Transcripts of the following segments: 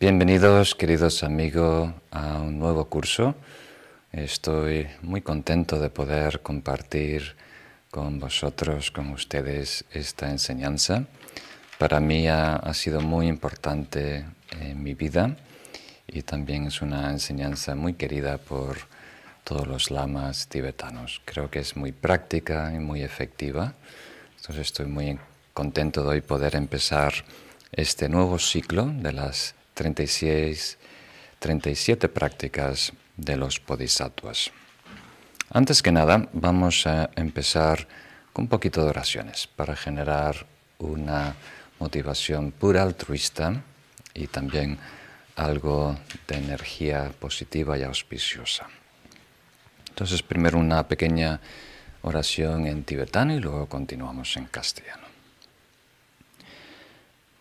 Bienvenidos, queridos amigos, a un nuevo curso. Estoy muy contento de poder compartir con vosotros, con ustedes, esta enseñanza. Para mí ha, sido muy importante en mi vida y también es una enseñanza muy querida por todos los lamas tibetanos. Creo que es muy práctica y muy efectiva. Entonces estoy muy contento de hoy poder empezar este nuevo ciclo de las 36, 37 prácticas de los bodhisattvas. Antes que nada, vamos a empezar con un poquito de oraciones para generar una motivación pura altruista y también algo de energía positiva y auspiciosa. Entonces, primero una pequeña oración en tibetano y luego continuamos en castellano.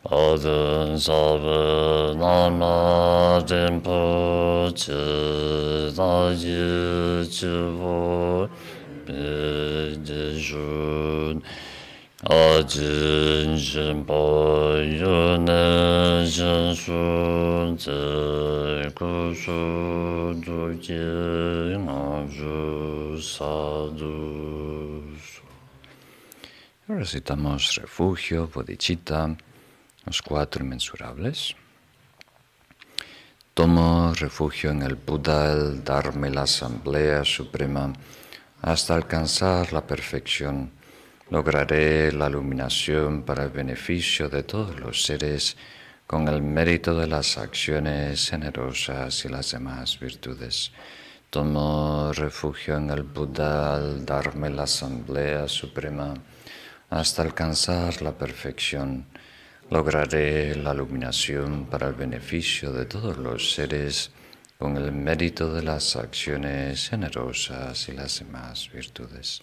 all the songs of the la la demons of the chief of the jews all the jews of the jews of the jews of the jews who are the tamarinds to fool her for the chief los cuatro inmensurables. Tomo refugio en el Buda, el darme la Asamblea Suprema, hasta alcanzar la perfección. Lograré la iluminación para el beneficio de todos los seres con el mérito de las acciones generosas y las demás virtudes. Tomo refugio en el Buda al darme la Asamblea Suprema hasta alcanzar la perfección lograré la iluminación para el beneficio de todos los seres con el mérito de las acciones generosas y las demás virtudes.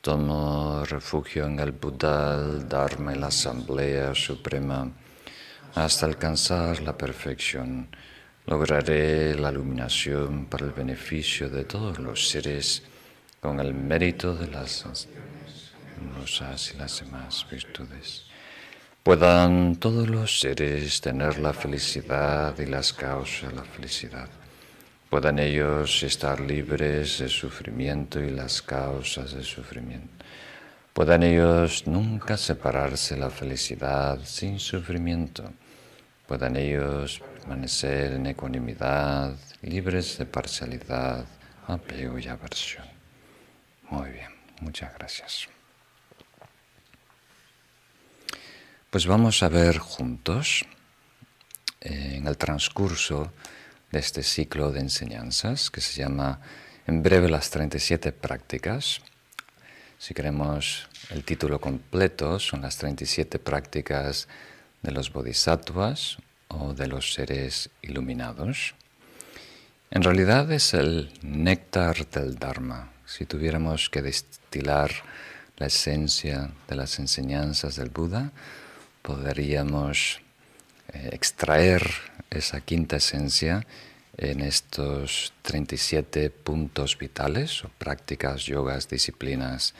Tomo refugio en el Buda al darme la Asamblea Suprema hasta alcanzar la perfección. Lograré la iluminación para el beneficio de todos los seres con el mérito de las generosas y las demás virtudes puedan todos los seres tener la felicidad y las causas de la felicidad. Puedan ellos estar libres de sufrimiento y las causas del sufrimiento. Puedan ellos nunca separarse de la felicidad sin sufrimiento. Puedan ellos permanecer en ecuanimidad, libres de parcialidad, apego y aversión. Muy bien, muchas gracias. Pues vamos a ver juntos, eh, en el transcurso de este ciclo de enseñanzas que se llama en breve las 37 prácticas. Si queremos el título completo, son las 37 prácticas de los bodhisattvas o de los seres iluminados. En realidad es el néctar del Dharma. Si tuviéramos que destilar la esencia de las enseñanzas del Buda, podríamos eh, extraer esa quinta esencia en estos 37 puntos vitales o prácticas, yogas, disciplinas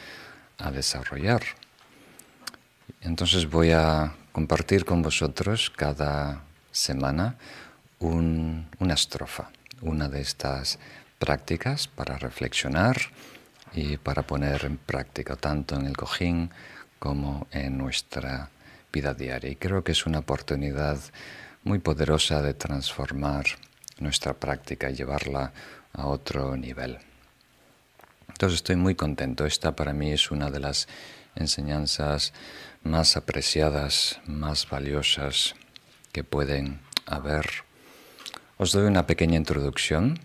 a desarrollar. Entonces voy a compartir con vosotros cada semana una estrofa, una de estas prácticas para reflexionar y para poner en práctica tanto en el cojín como en nuestra vida diaria. Y creo que es una oportunidad muy poderosa de transformar nuestra práctica y llevarla a otro nivel. Entonces estoy muy contento. Esta para mí es una de las enseñanzas más apreciadas, más valiosas que pueden haber. Os doy una pequeña introducción,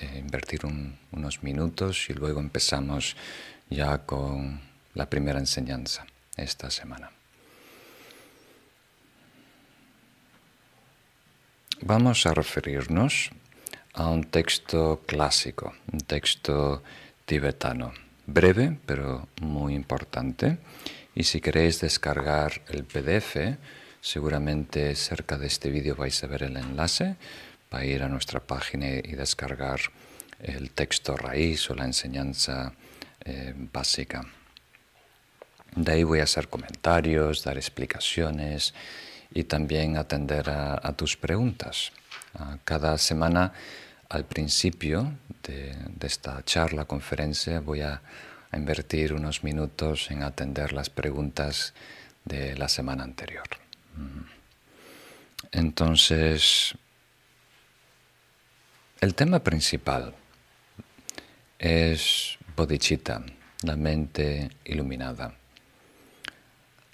eh, invertir unos minutos y luego empezamos ya con la primera enseñanza esta semana. Vamos a referirnos a un texto clásico, un texto tibetano, breve pero muy importante. Y si queréis descargar el PDF, seguramente cerca de este vídeo vais a ver el enlace para ir a nuestra página y descargar el texto raíz o la enseñanza eh, básica. De ahí voy a hacer comentarios, dar explicaciones y también atender a, tus preguntas. cada semana, al principio de, esta charla, conferencia, voy a, invertir unos minutos en atender las preguntas de la semana anterior. Entonces, el tema principal es bodhicitta, la mente iluminada.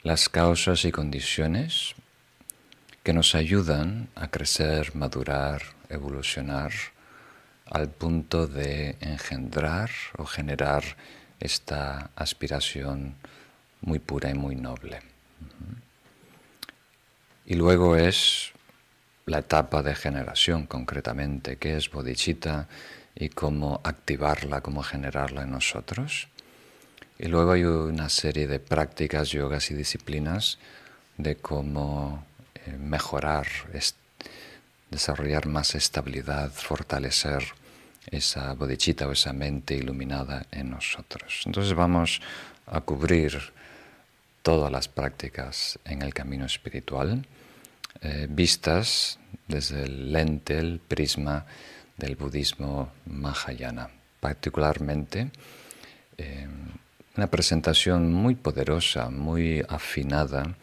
Las causas y condiciones que nos ayudan a crecer, madurar, evolucionar al punto de engendrar o generar esta aspiración muy pura y muy noble. Y luego es la etapa de generación concretamente, que es bodhicitta y cómo activarla, cómo generarla en nosotros. Y luego hay una serie de prácticas, yogas y disciplinas de cómo mejorar, desarrollar más estabilidad, fortalecer esa bodhicitta o esa mente iluminada en nosotros. Entonces vamos a cubrir todas las prácticas en el camino espiritual, eh, vistas desde el lente, el prisma del budismo Mahayana. Particularmente, eh, una presentación muy poderosa, muy afinada,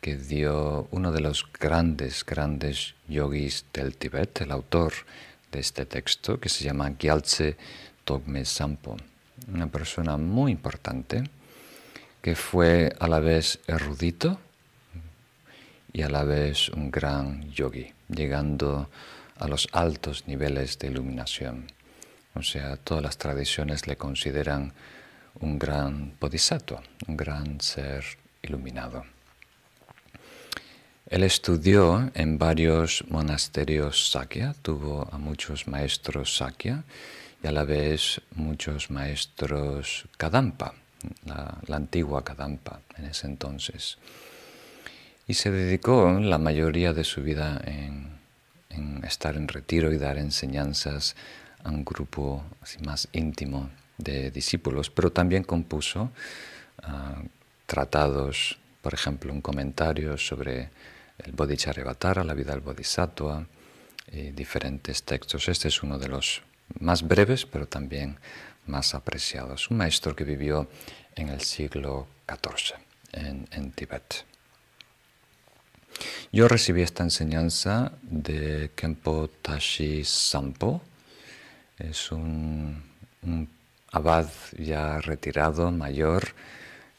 que dio uno de los grandes, grandes yogis del Tíbet, el autor de este texto, que se llama Gyaltse Togme Sampo, una persona muy importante que fue a la vez erudito y a la vez un gran yogi, llegando a los altos niveles de iluminación. O sea, todas las tradiciones le consideran un gran bodhisattva, un gran ser iluminado. Él estudió en varios monasterios Sakya, tuvo a muchos maestros Sakya y a la vez muchos maestros Kadampa, la, antigua Kadampa en ese entonces. Y se dedicó la mayoría de su vida en, estar en retiro y dar enseñanzas a un grupo así más íntimo de discípulos, pero también compuso ah, tratados, por ejemplo, un comentario sobre el Bodhicharyavatara, la vida del Bodhisattva, y diferentes textos. Este es uno de los más breves, pero también más apreciados. Un maestro que vivió en el siglo XIV en, en Tibet. Yo recibí esta enseñanza de Kempo Tashi Sampo. Es un abad ya retirado, mayor,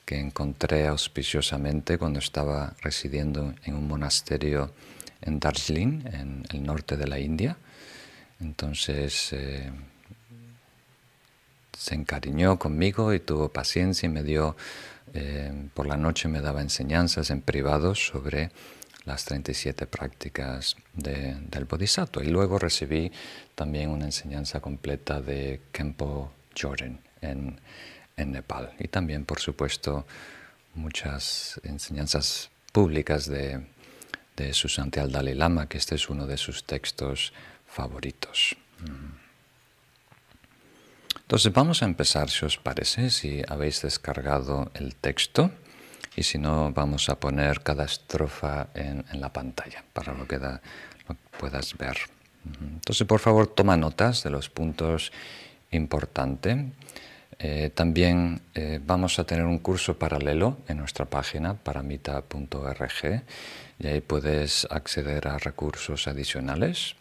que encontré auspiciosamente cuando estaba residiendo en un monasterio en Darjeeling, en el norte de la India. Entonces eh, se encariñó conmigo y tuvo paciencia y me dio, eh, por la noche me daba enseñanzas en privado sobre las 37 prácticas del Bodhisattva. Y luego recibí también una enseñanza completa de Kempo Jordan en, en Nepal. Y también, por supuesto, muchas enseñanzas públicas de, de Susantial Dalai Lama, que este es uno de sus textos favoritos. Mm. Entonces vamos a empezar, si os parece, si habéis descargado el texto y si no, vamos a poner cada estrofa en, la pantalla para lo que, da, lo que puedas ver. Entonces, por favor, toma notas de los puntos importantes. Eh, también eh, vamos a tener un curso paralelo en nuestra página paramita.org y ahí puedes acceder a recursos adicionales.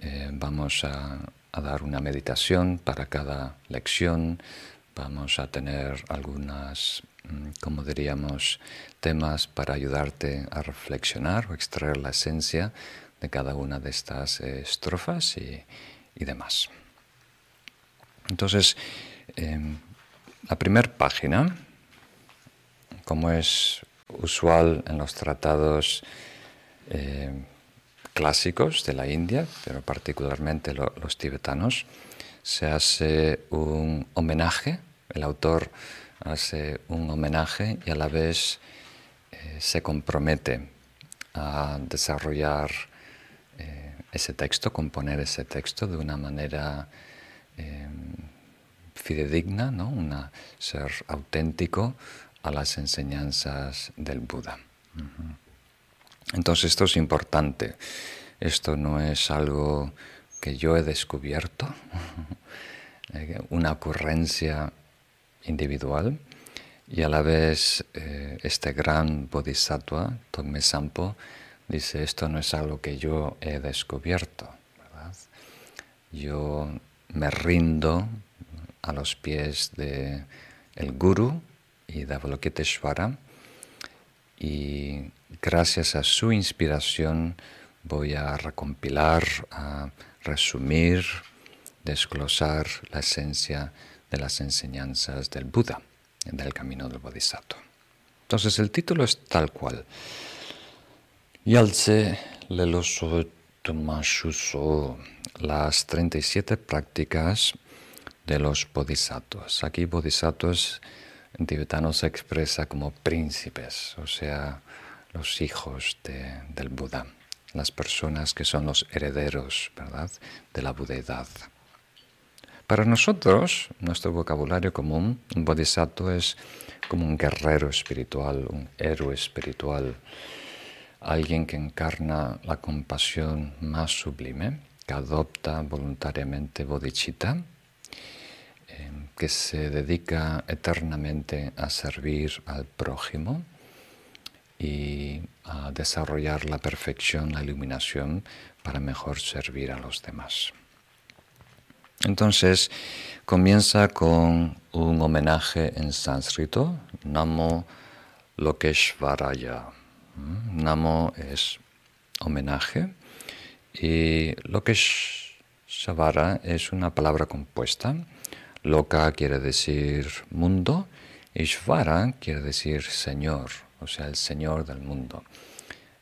Eh, vamos a, dar una meditación para cada lección. Vamos a tener algunas, mm, como diríamos, temas para ayudarte a reflexionar o extraer la esencia de cada una de estas estrofas y, y demás. Entonces, Em, la primera página, como es usual en los tratados em, clásicos de la India, pero particularmente los tibetanos, se hace un homenaje, el autor hace un homenaje y a la vez eh, se compromete a desarrollar eh, ese texto, componer ese texto de una manera em, fidedigna, ¿no? ser auténtico a las enseñanzas del Buda. Entonces esto es importante. Esto no es algo que yo he descubierto, eh, una ocurrencia individual, y a la vez eh, este gran bodhisattva, Tongme Sampo, dice, esto no es algo que yo he descubierto. Yo me rindo a los pies del el Guru y de Avalokiteshvara y gracias a su inspiración voy a recompilar, a resumir, desglosar la esencia de las enseñanzas del Buda, del camino del Bodhisattva. Entonces el título es tal cual. Yalze Leloso Tomashuso, las 37 prácticas de los bodhisattvas. Aquí bodhisattvas en tibetano se expresa como príncipes, o sea, los hijos del Buda, las personas que son los herederos, ¿verdad?, de la budeidad. Para nosotros, nuestro vocabulario común, un bodhisattva es como un guerrero espiritual, un héroe espiritual, alguien que encarna la compasión más sublime, que adopta voluntariamente bodhicitta, que se dedica eternamente a servir al prójimo, y a desarrollar la perfección, la iluminación para mejor servir a los demás. Entonces comienza con un homenaje en sánscrito, Namo Lokeshvaraya. ¿Mm? Namo es homenaje y Lokeshvara es una palabra compuesta. Loka quiere decir mundo y Shvara quiere decir Señor o sea, el Señor del mundo.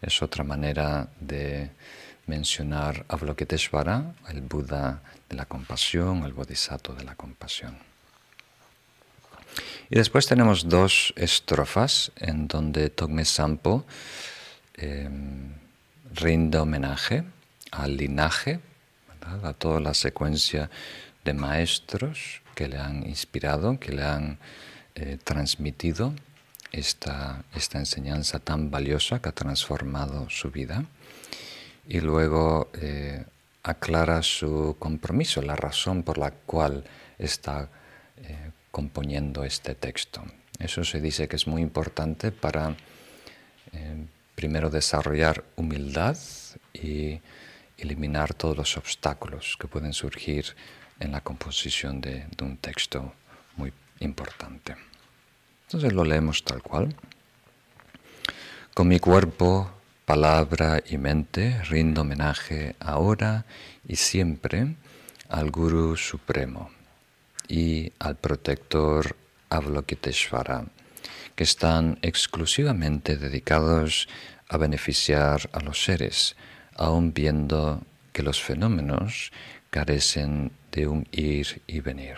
Es otra manera de mencionar Avalokiteshvara, el Buda de la compasión, el Bodhisattva de la compasión. Y después tenemos dos estrofas en donde Togme Sampo em, rinde homenaje al linaje, a toda la secuencia de maestros que le han inspirado, que le han eh, transmitido esta, esta enseñanza tan valiosa que ha transformado su vida y luego eh, aclara su compromiso, la razón por la cual está eh, componiendo este texto. Eso se dice que es muy importante para primero desarrollar humildad y eliminar todos los obstáculos que pueden surgir en la composición de un texto muy importante. Entonces lo leemos tal cual. Con mi cuerpo, palabra y mente rindo homenaje ahora y siempre al Guru Supremo y al protector Avalokiteshvara, que están exclusivamente dedicados a beneficiar a los seres, aun viendo que los fenómenos carecen de un ir y venir.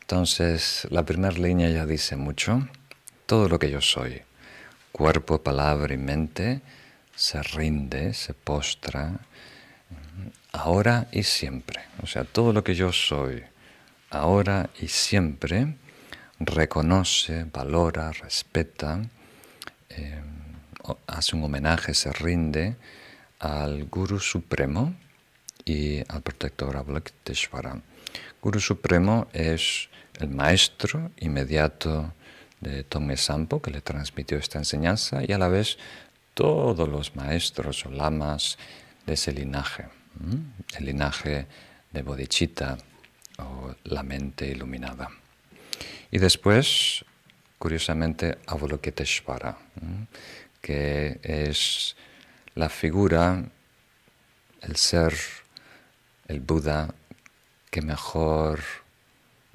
Entonces, la primera línea ya dice mucho. Todo lo que yo soy, cuerpo, palabra y mente, se rinde, se postra, ahora y siempre. O sea, todo lo que yo soy, ahora y siempre, reconoce, valora, respeta, eh, hace un homenaje, se rinde al Guru Supremo y al protector Avalokiteshvara. Guru Supremo es el maestro inmediato de Tongme Sampo, que le transmitió esta enseñanza, y a la vez todos los maestros o lamas de ese linaje, el linaje de Bodhicitta o la mente iluminada. Y después, curiosamente, Avalokiteshvara, que es la figura, el ser, el Buda que mejor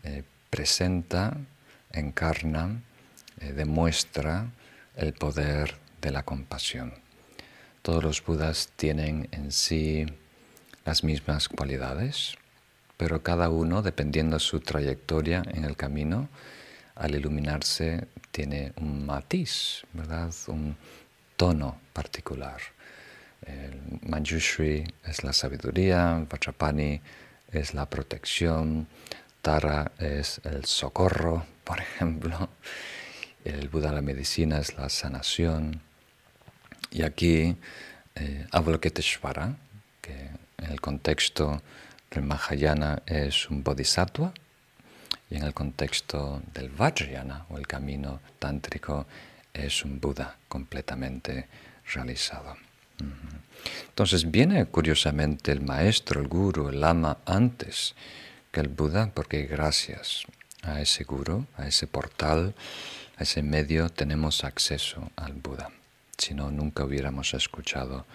eh, presenta, encarna, eh, demuestra el poder de la compasión. Todos los Budas tienen en sí las mismas cualidades, pero cada uno, dependiendo de su trayectoria en el camino, al iluminarse tiene un matiz, ¿verdad? un tono particular. El Manjushri es la sabiduría, Vajrapani es la protección, Tara es el socorro, por ejemplo. el Buda la medicina es la sanación. Y aquí eh, Avalokiteshvara, que en el contexto del Mahayana es un bodhisattva, y en el contexto del Vajrayana o el camino tántrico es un Buda completamente realizado. Entonces viene curiosamente el maestro, el guru, el lama antes que el Buda, porque gracias a ese guru, a ese portal, a ese medio tenemos acceso al Buda. Si no, nunca hubiéramos escuchado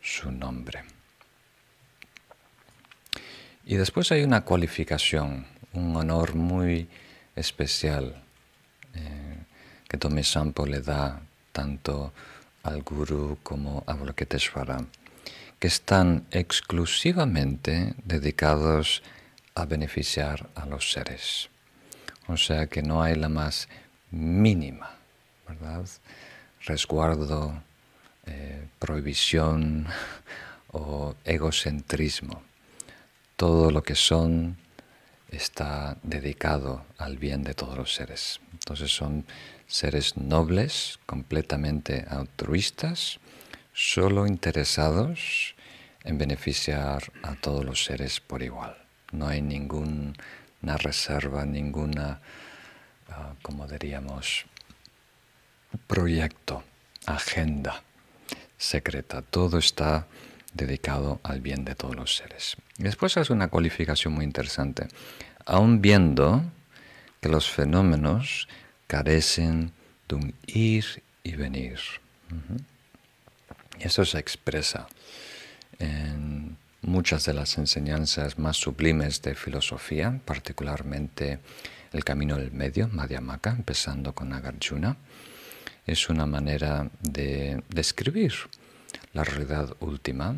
su nombre. Y después hay una cualificación, un honor muy especial eh, que Tome Sampo le da tanto al Guru como Avalokiteshvara, que están exclusivamente dedicados a beneficiar a los seres. O sea que no hay la más mínima, ¿verdad? Resguardo, eh, prohibición o egocentrismo. Todo lo que son está dedicado al bien de todos los seres. Entonces son seres nobles, completamente altruistas, solo interesados en beneficiar a todos los seres por igual. No hay ninguna reserva, ninguna, ah, como diríamos, proyecto, agenda secreta. Todo está dedicado al bien de todos los seres. Después hace una cualificación muy interesante. Aun viendo que los fenómenos carecen de un ir y venir. Y eso se expresa en muchas de las enseñanzas más sublimes de filosofía, particularmente el camino del medio, Madhyamaka, empezando con Nagarjuna. Es una manera de describir la realidad última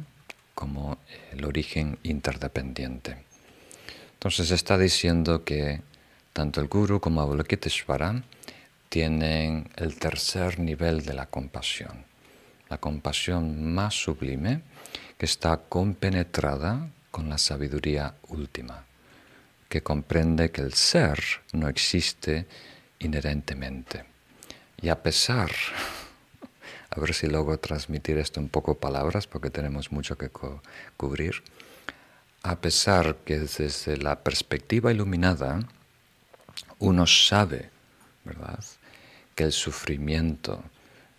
como el origen interdependiente. Entonces está diciendo que tanto el Guru como Avalokiteshvara tienen el tercer nivel de la compasión, la compasión más sublime que está compenetrada con la sabiduría última, que comprende que el ser no existe inherentemente. Y a pesar, a ver si logro transmitir esto en poco palabras porque tenemos mucho que cubrir, a pesar que desde la perspectiva iluminada uno sabe, ¿verdad?, que el sufrimiento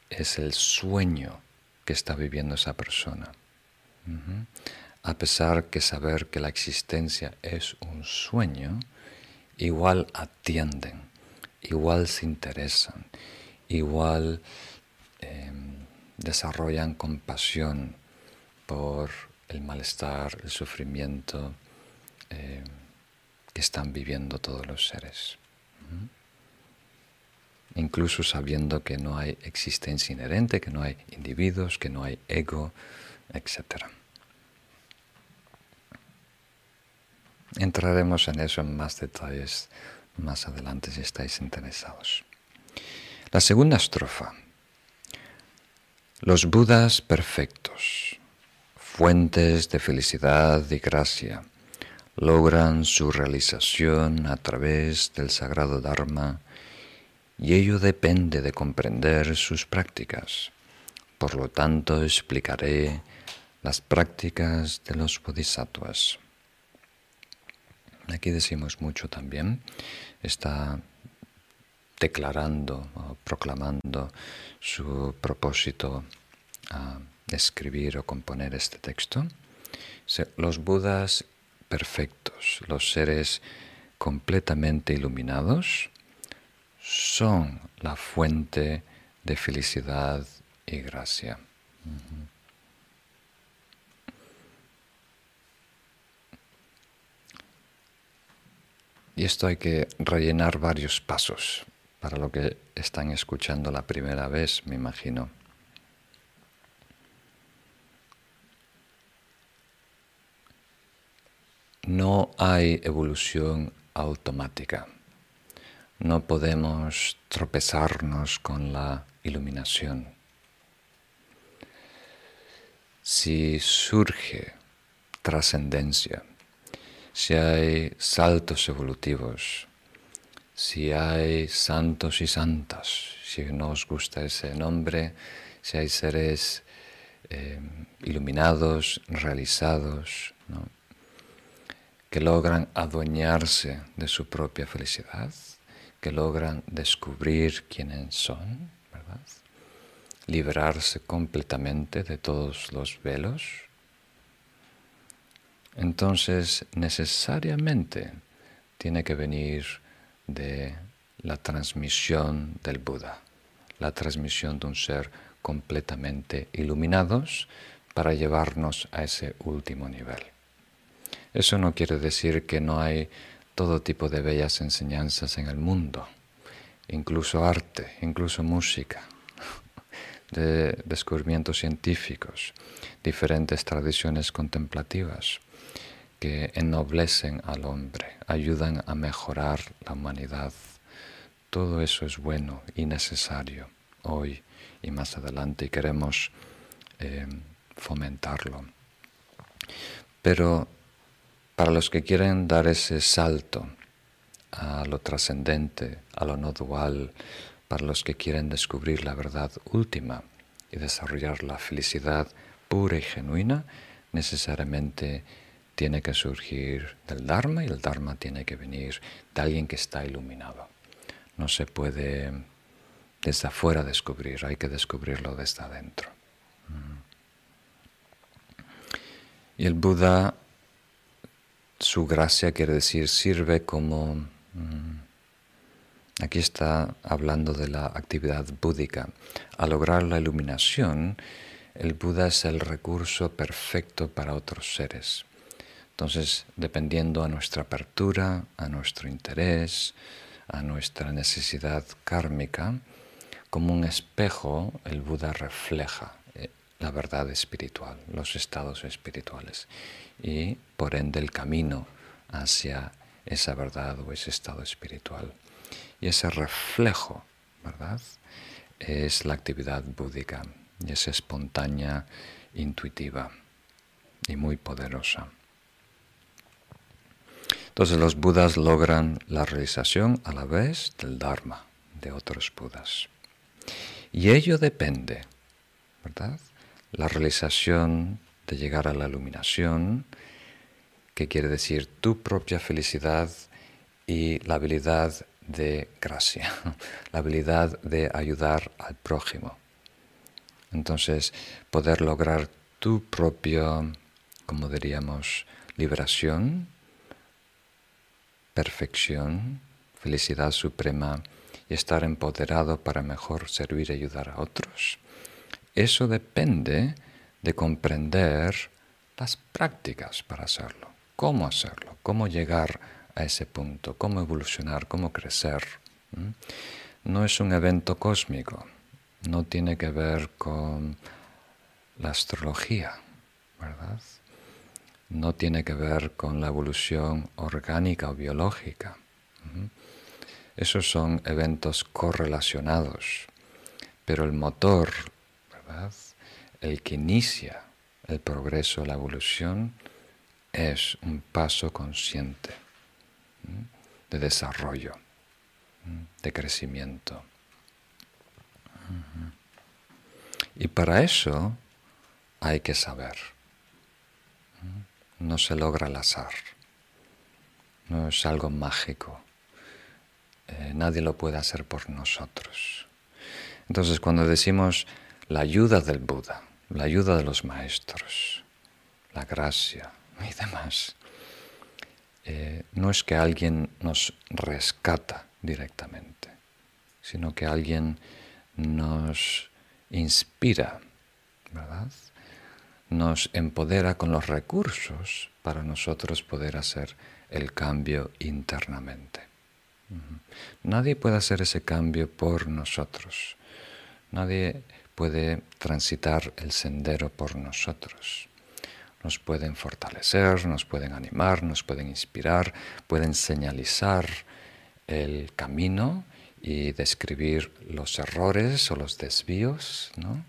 es el sueño que está viviendo esa persona. A pesar que saber que la existencia es un sueño, igual atienden, igual se interesan, igual em, desarrollan compasión por el malestar, el sufrimiento em, que están viviendo todos los seres incluso sabiendo que no hay existencia inherente, que no hay individuos, que no hay ego, etc. Entraremos en eso en más detalles más adelante si estáis interesados. La segunda estrofa. Los Budas perfectos, fuentes de felicidad y gracia, logran su realización a través del sagrado Dharma y ello depende de comprender sus prácticas. Por lo tanto, explicaré las prácticas de los bodhisattvas. Aquí decimos mucho también, está declarando o proclamando su propósito a escribir o componer este texto. Los budas perfectos, los seres completamente iluminados, son la fuente de felicidad y gracia. Y esto hay que rellenar varios pasos para lo que están escuchando la primera vez, me imagino. No hay evolución automática. No podemos tropezarnos con la iluminación. Si surge trascendencia, si hay saltos evolutivos, si hay santos y santas, si no os gusta ese nombre, si hay seres eh, iluminados, realizados, que logran adueñarse de su propia felicidad, que logran descubrir quiénes son, liberarse completamente de todos los velos, entonces necesariamente tiene que venir de la transmisión del Buda, la transmisión de un ser completamente iluminados para llevarnos a ese último nivel. Eso no quiere decir que no hay todo tipo de bellas enseñanzas en el mundo, incluso arte, incluso música, de descubrimientos científicos, diferentes tradiciones contemplativas que ennoblecen al hombre, ayudan a mejorar la humanidad. Todo eso es bueno y necesario hoy y más adelante y queremos eh, fomentarlo. Pero para los que quieren dar ese salto a lo trascendente, a lo no dual, para los que quieren descubrir la verdad última y desarrollar la felicidad pura y genuina, necesariamente tiene que surgir del Dharma y el Dharma tiene que venir de alguien que está iluminado. No se puede desde afuera descubrir, hay que descubrirlo desde adentro. Mm. Y el Buda, su gracia quiere decir, sirve como... Mm, aquí está hablando de la actividad búdica. Al lograr la iluminación, el Buda es el recurso perfecto para otros seres. Entonces, dependiendo a nuestra apertura, a nuestro interés, a nuestra necesidad kármica, como un espejo, el Buda refleja eh, la verdad espiritual, los estados espirituales y por ende el camino hacia esa verdad o ese estado espiritual. Y ese reflejo, ¿verdad? Es la actividad búdica y es espontánea, intuitiva y muy poderosa. Entonces los budas logran la realización a la vez del Dharma de otros budas. Y ello depende, ¿verdad? La realización de llegar a la iluminación, que quiere decir tu propia felicidad y la habilidad de gracia, la habilidad de ayudar al prójimo. Entonces, poder lograr tu propia, como diríamos, liberación, perfección, felicidad suprema y estar empoderado para mejor servir y ayudar a otros. Eso depende de comprender las prácticas para hacerlo, cómo hacerlo, cómo llegar a ese punto, cómo evolucionar, cómo crecer. No es un evento cósmico, no tiene que ver con la astrología, ¿verdad? No tiene que ver con la evolución orgánica o biológica. Esos son eventos correlacionados, pero el motor, el que inicia el progreso, la evolución, es un paso consciente de desarrollo, de crecimiento. Y para eso hay que saber no se logra al azar, no es algo mágico, eh, nadie lo puede hacer por nosotros. Entonces cuando decimos la ayuda del Buda, la ayuda de los maestros, la gracia y demás, eh, no es que alguien nos rescata directamente, sino que alguien nos inspira, ¿verdad? Nos empodera con los recursos para nosotros poder hacer el cambio internamente. Nadie puede hacer ese cambio por nosotros. Nadie puede transitar el sendero por nosotros. Nos pueden fortalecer, nos pueden animar, nos pueden inspirar, pueden señalizar el camino y describir los errores o los desvíos, ¿no?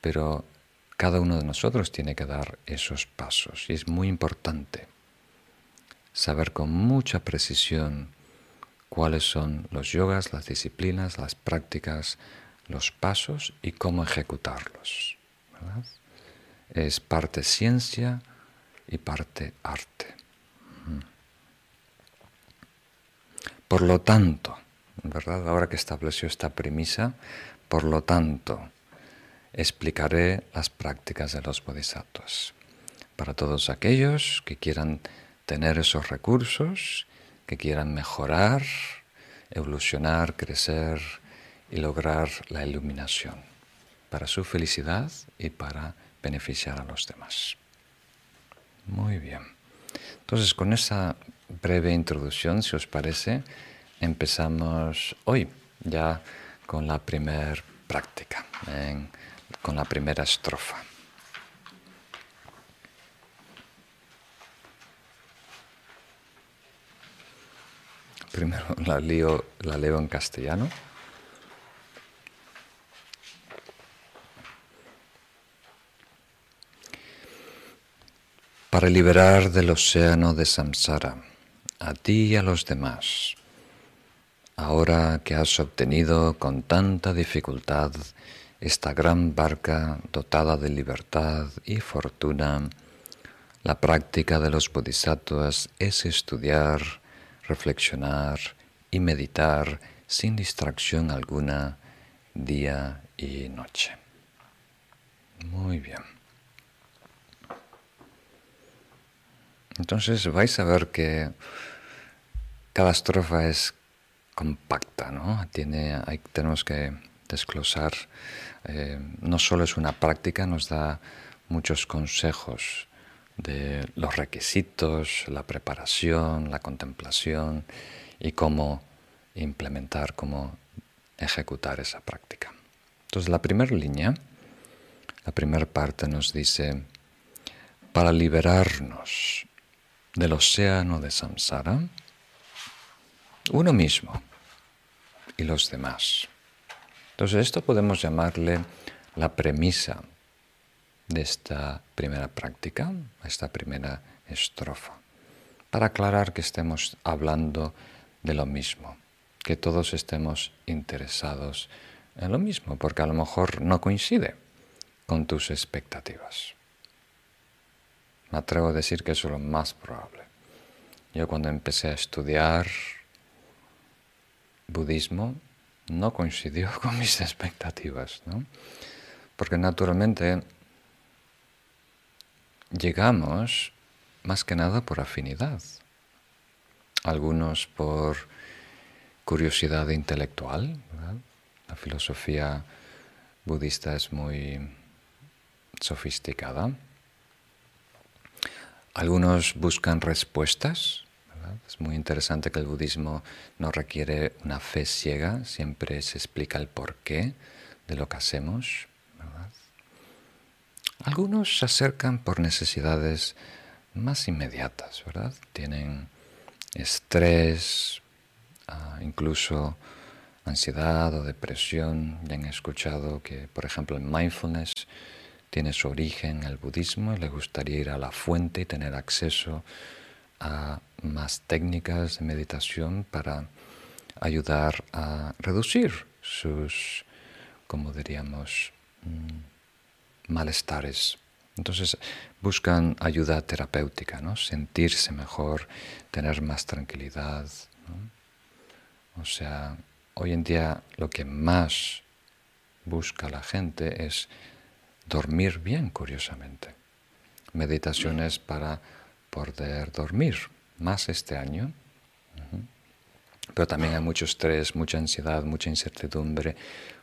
Pero cada uno de nosotros tiene que dar esos pasos y es muy importante saber con mucha precisión cuáles son los yogas, las disciplinas, las prácticas, los pasos y cómo ejecutarlos. Es parte ciencia y parte arte. Por lo tanto, ¿verdad? Ahora que estableció esta premisa, por lo tanto, explicaré las prácticas de los bodhisattvas. Para todos aquellos que quieran tener esos recursos, que quieran mejorar, evolucionar, crecer y lograr la iluminación para su felicidad y para beneficiar a los demás. Muy bien. Entonces, con esa breve introducción, si os parece, empezamos hoy ya con la primera práctica, con la primera estrofa. Primero la, la leo en castellano. Para liberar del océano de samsara a ti y a los demás, ahora que has obtenido con tanta dificultad esta gran barca dotada de libertad y fortuna, la práctica de los bodhisattvas es estudiar, reflexionar y meditar sin distracción alguna día y noche. Muy bien. Entonces vais a ver que cada estrofa es compacta, ¿no? Tiene, tenemos que desglosar. Eh, no solo es una práctica, nos da muchos consejos de los requisitos, la preparación, la contemplación y cómo implementar, cómo ejecutar esa práctica. Entonces la primera línea, la primera parte nos dice, para liberarnos del océano de samsara, uno mismo y los demás. Entonces esto podemos llamarle la premisa de esta primera práctica, esta primera estrofa, para aclarar que estemos hablando de lo mismo, que todos estemos interesados en lo mismo, porque a lo mejor no coincide con tus expectativas. Me atrevo a decir que eso es lo más probable. Yo cuando empecé a estudiar budismo no coincidió con mis expectativas, ¿no? Porque naturalmente llegamos más que nada por afinidad, algunos por curiosidad intelectual, la filosofía budista es muy sofisticada, algunos buscan respuestas, es muy interesante que el budismo no requiere una fe ciega, siempre se explica el porqué de lo que hacemos. Algunos se acercan por necesidades más inmediatas, ¿verdad? Tienen estrés, ah, incluso ansiedad o depresión. Ya han escuchado que, por ejemplo, el mindfulness tiene su origen en el budismo y le gustaría ir a la fuente y tener acceso más técnicas de meditación para ayudar a reducir sus, como diríamos, mm, malestares. Entonces buscan ayuda terapéutica, ¿no? sentirse mejor, tener más tranquilidad. O sea, hoy en día lo que más busca la gente es dormir bien, curiosamente. Meditaciones para poder dormir más este año. Pero también hay mucho estrés, mucha ansiedad, mucha incertidumbre,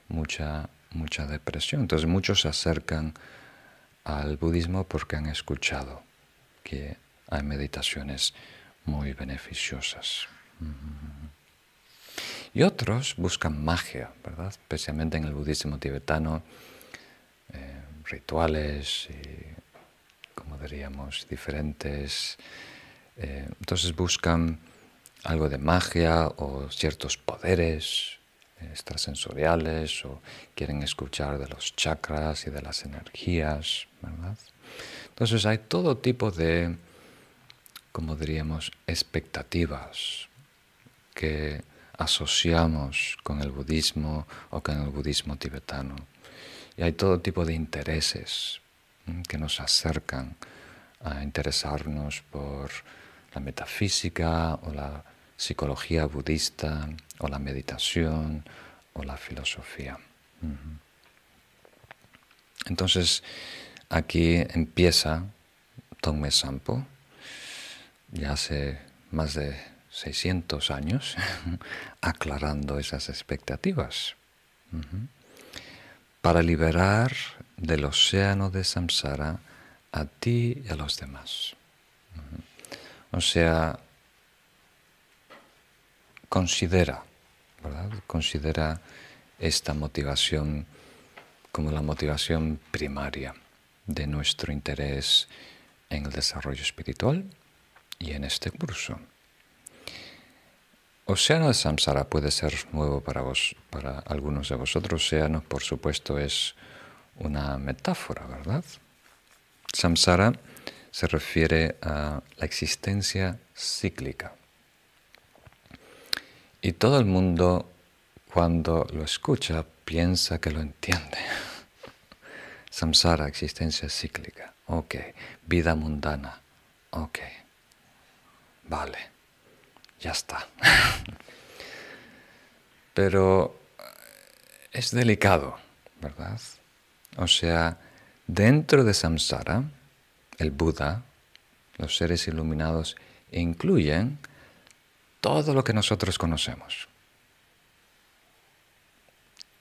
mucha, mucha depresión. Entonces muchos se acercan al budismo porque han escuchado que hay meditaciones muy beneficiosas. Y otros buscan magia, ¿verdad? Especialmente en el budismo tibetano, eh, rituales y como diríamos, diferentes. Eh, entonces buscan algo de magia o ciertos poderes extrasensoriales o quieren escuchar de los chakras y de las energías, ¿verdad? Entonces hay todo tipo de, como diríamos, expectativas que asociamos con el budismo o con el budismo tibetano. Y hay todo tipo de intereses que nos acercan a interesarnos por la metafísica o la psicología budista o la meditación o la filosofía. Entonces, aquí empieza Tongme Sampo, ya hace más de 600 años, aclarando esas expectativas, para liberar del océano de samsara a ti y a los demás. O sea, considera, ¿verdad? Considera esta motivación como la motivación primaria de nuestro interés en el desarrollo espiritual y en este curso. Océano de Samsara puede ser nuevo para vos, para algunos de vosotros. Océano, por supuesto, es una metáfora, ¿verdad? Samsara se refiere a la existencia cíclica. Y todo el mundo, cuando lo escucha, piensa que lo entiende. Samsara, existencia cíclica. Ok. Vida mundana. Ok. Vale. Ya está. Pero es delicado, ¿verdad? O sea, dentro de samsara, el Buda, los seres iluminados, incluyen todo lo que nosotros conocemos.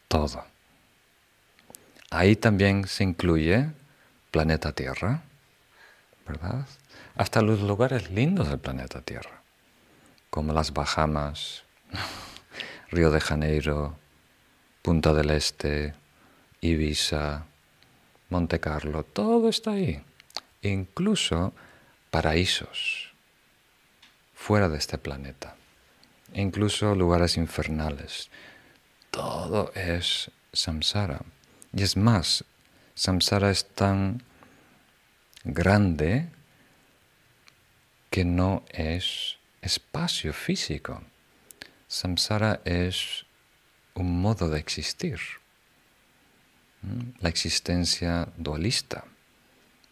Todo. Ahí también se incluye planeta Tierra, ¿verdad? Hasta los lugares lindos del planeta Tierra, como las Bahamas, Río de Janeiro, Punta del Este, Ibiza, Monte Carlo, todo está ahí. Incluso paraísos fuera de este planeta, incluso lugares infernales. Todo es samsara. Y es más, samsara es tan grande que no es espacio físico. Samsara es un modo de existir, la existencia dualista,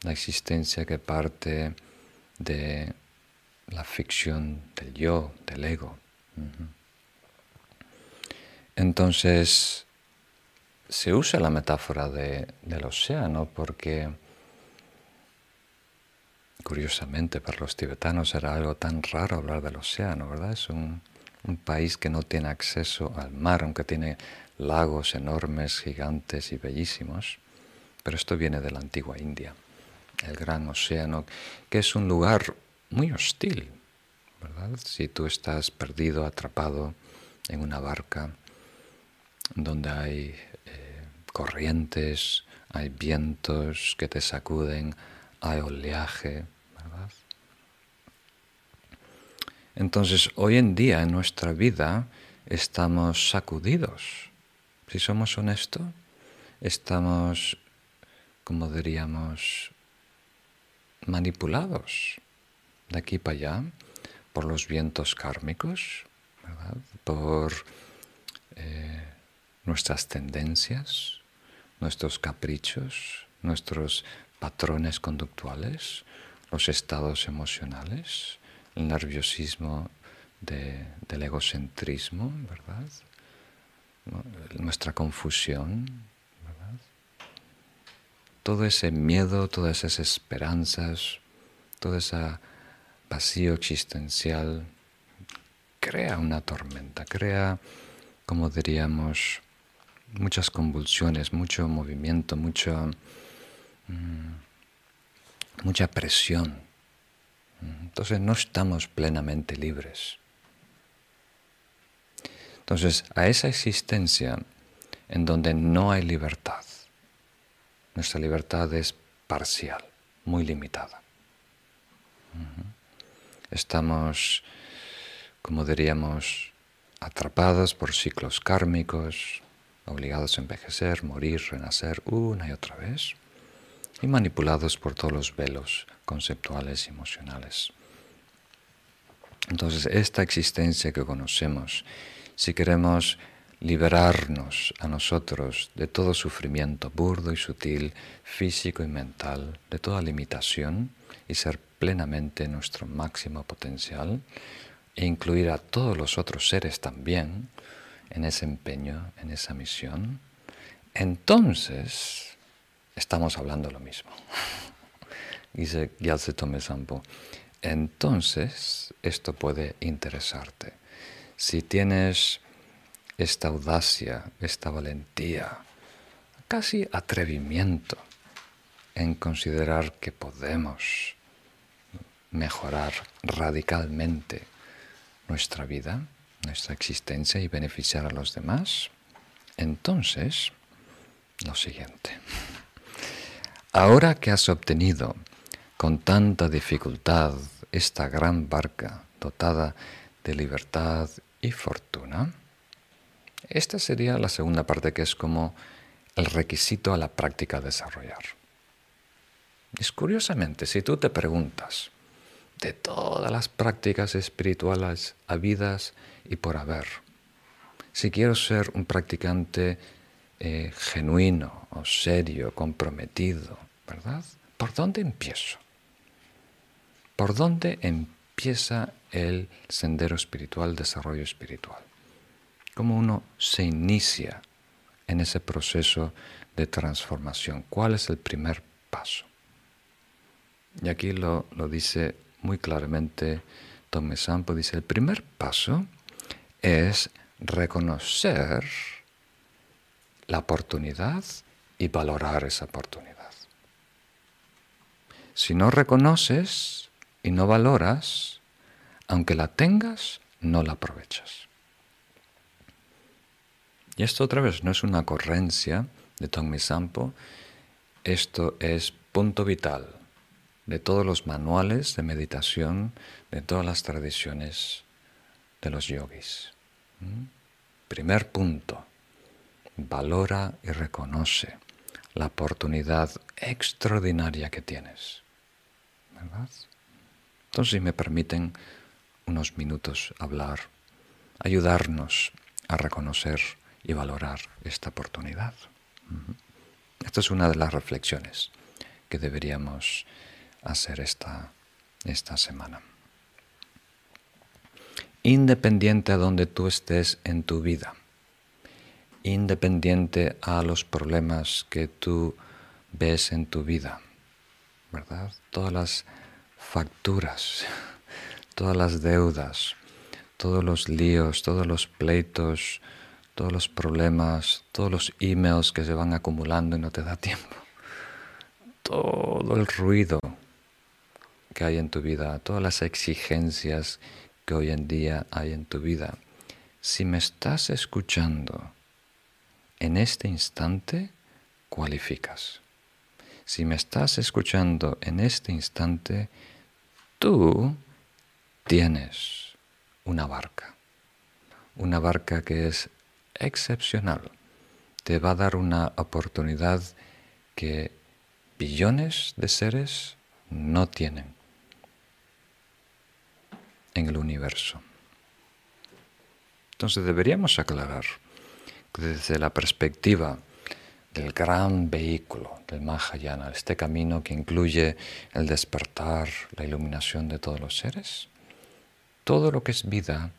la existencia que parte de la ficción del yo, del ego. Entonces, se usa la metáfora del océano porque, curiosamente, para los tibetanos era algo tan raro hablar del océano, ¿verdad? Es un, un país que no tiene acceso al mar, aunque tiene lagos enormes, gigantes y bellísimos, pero esto viene de la antigua India, el gran océano, que es un lugar muy hostil, ¿verdad? Si tú estás perdido, atrapado en una barca donde hay corrientes, hay vientos que te sacuden, hay oleaje, ¿verdad? Entonces, hoy en día en nuestra vida estamos sacudidos. Si somos honestos, estamos, como diríamos, manipulados de aquí para allá por los vientos kármicos, ¿verdad? por eh, nuestras tendencias, nuestros caprichos, nuestros patrones conductuales, los estados emocionales, el nerviosismo del egocentrismo, ¿verdad? Nuestra confusión, ¿verdad? Todo ese miedo, todas esas esperanzas, todo ese vacío existencial crea una tormenta, crea, como diríamos, muchas convulsiones, mucho movimiento, mucho, mm, mucha presión. Entonces no estamos plenamente libres. Entonces, a esa existencia en donde no hay libertad, nuestra libertad es parcial, muy limitada. Estamos, como diríamos, atrapados por ciclos kármicos, obligados a envejecer, morir, renacer una y otra vez, y manipulados por todos los velos conceptuales y emocionales. Entonces, esta existencia que conocemos, si queremos liberarnos a nosotros de todo sufrimiento burdo y sutil, físico y mental, de toda limitación y ser plenamente nuestro máximo potencial, e incluir a todos los otros seres también en ese empeño, en esa misión, entonces estamos hablando lo mismo. Dice Gyaltse Tome Sampo. Entonces esto puede interesarte. Si tienes esta audacia, esta valentía, casi atrevimiento en considerar que podemos mejorar radicalmente nuestra vida, nuestra existencia y beneficiar a los demás, entonces lo siguiente. Ahora que has obtenido con tanta dificultad esta gran barca dotada de libertad y fortuna, esta sería la segunda parte que es como el requisito a la práctica a desarrollar. Es curiosamente, si tú te preguntas de todas las prácticas espirituales habidas y por haber, si quiero ser un practicante eh, genuino o serio, comprometido, ¿verdad? ¿Por dónde empiezo? ¿Por dónde empieza el sendero espiritual, desarrollo espiritual? cómo uno se inicia en ese proceso de transformación. ¿Cuál es el primer paso? Y aquí lo, dice muy claramente Tomé Sampo, dice, el primer paso es reconocer la oportunidad y valorar esa oportunidad. Si no reconoces y no valoras, aunque la tengas, no la aprovechas. Y esto otra vez no es una ocurrencia de Tongmi Sampo, esto es punto vital de todos los manuales de meditación, de todas las tradiciones de los yogis. ¿Mm? Primer punto, valora y reconoce la oportunidad extraordinaria que tienes. ¿Verdad? Entonces, si me permiten unos minutos hablar, ayudarnos a reconocer y valorar esta oportunidad. Esta es una de las reflexiones que deberíamos hacer esta, esta semana. Independiente a donde tú estés en tu vida, independiente a los problemas que tú ves en tu vida, ¿verdad? Todas las facturas, todas las deudas, todos los líos, todos los pleitos, todos los problemas, todos los emails que se van acumulando y no te da tiempo, todo el ruido que hay en tu vida, todas las exigencias que hoy en día hay en tu vida. Si me estás escuchando en este instante, cualificas. Si me estás escuchando en este instante, tú tienes una barca. Una barca que es excepcional. Te va a dar una oportunidad que billones de seres no tienen en el universo. Entonces deberíamos aclarar que desde la perspectiva del gran vehículo del Mahayana, este camino que incluye el despertar, la iluminación de todos los seres, todo lo que es vida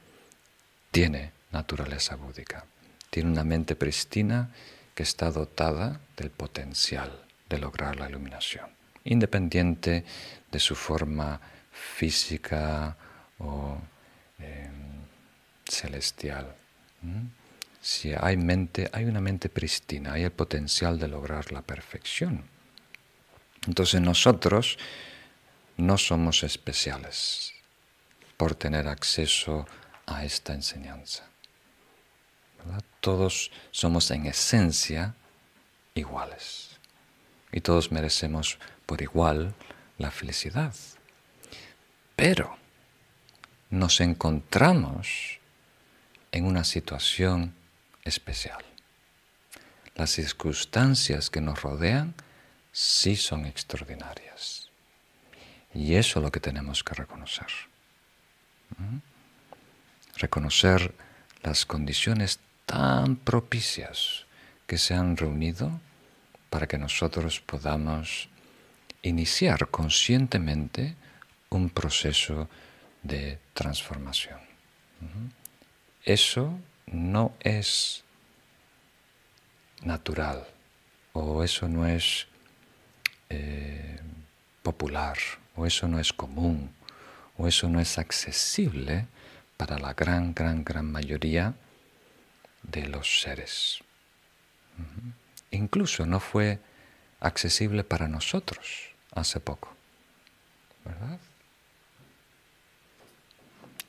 tiene naturaleza búdica tiene una mente pristina que está dotada del potencial de lograr la iluminación, independiente de su forma física o em, celestial. Si hay mente, hay una mente pristina, hay el potencial de lograr la perfección. Entonces nosotros no somos especiales por tener acceso a esta enseñanza. Todos somos en esencia iguales y todos merecemos por igual la felicidad. Pero nos encontramos en una situación especial. Las circunstancias que nos rodean sí son extraordinarias. Y eso es lo que tenemos que reconocer. ¿Mm? Reconocer las condiciones tan propicias que se han reunido para que nosotros podamos iniciar conscientemente un proceso de transformación. Eso no es natural o eso no es eh, popular o eso no es común o eso no es accesible para la gran, gran, gran mayoría de los seres. Incluso no fue accesible para nosotros hace poco, ¿verdad?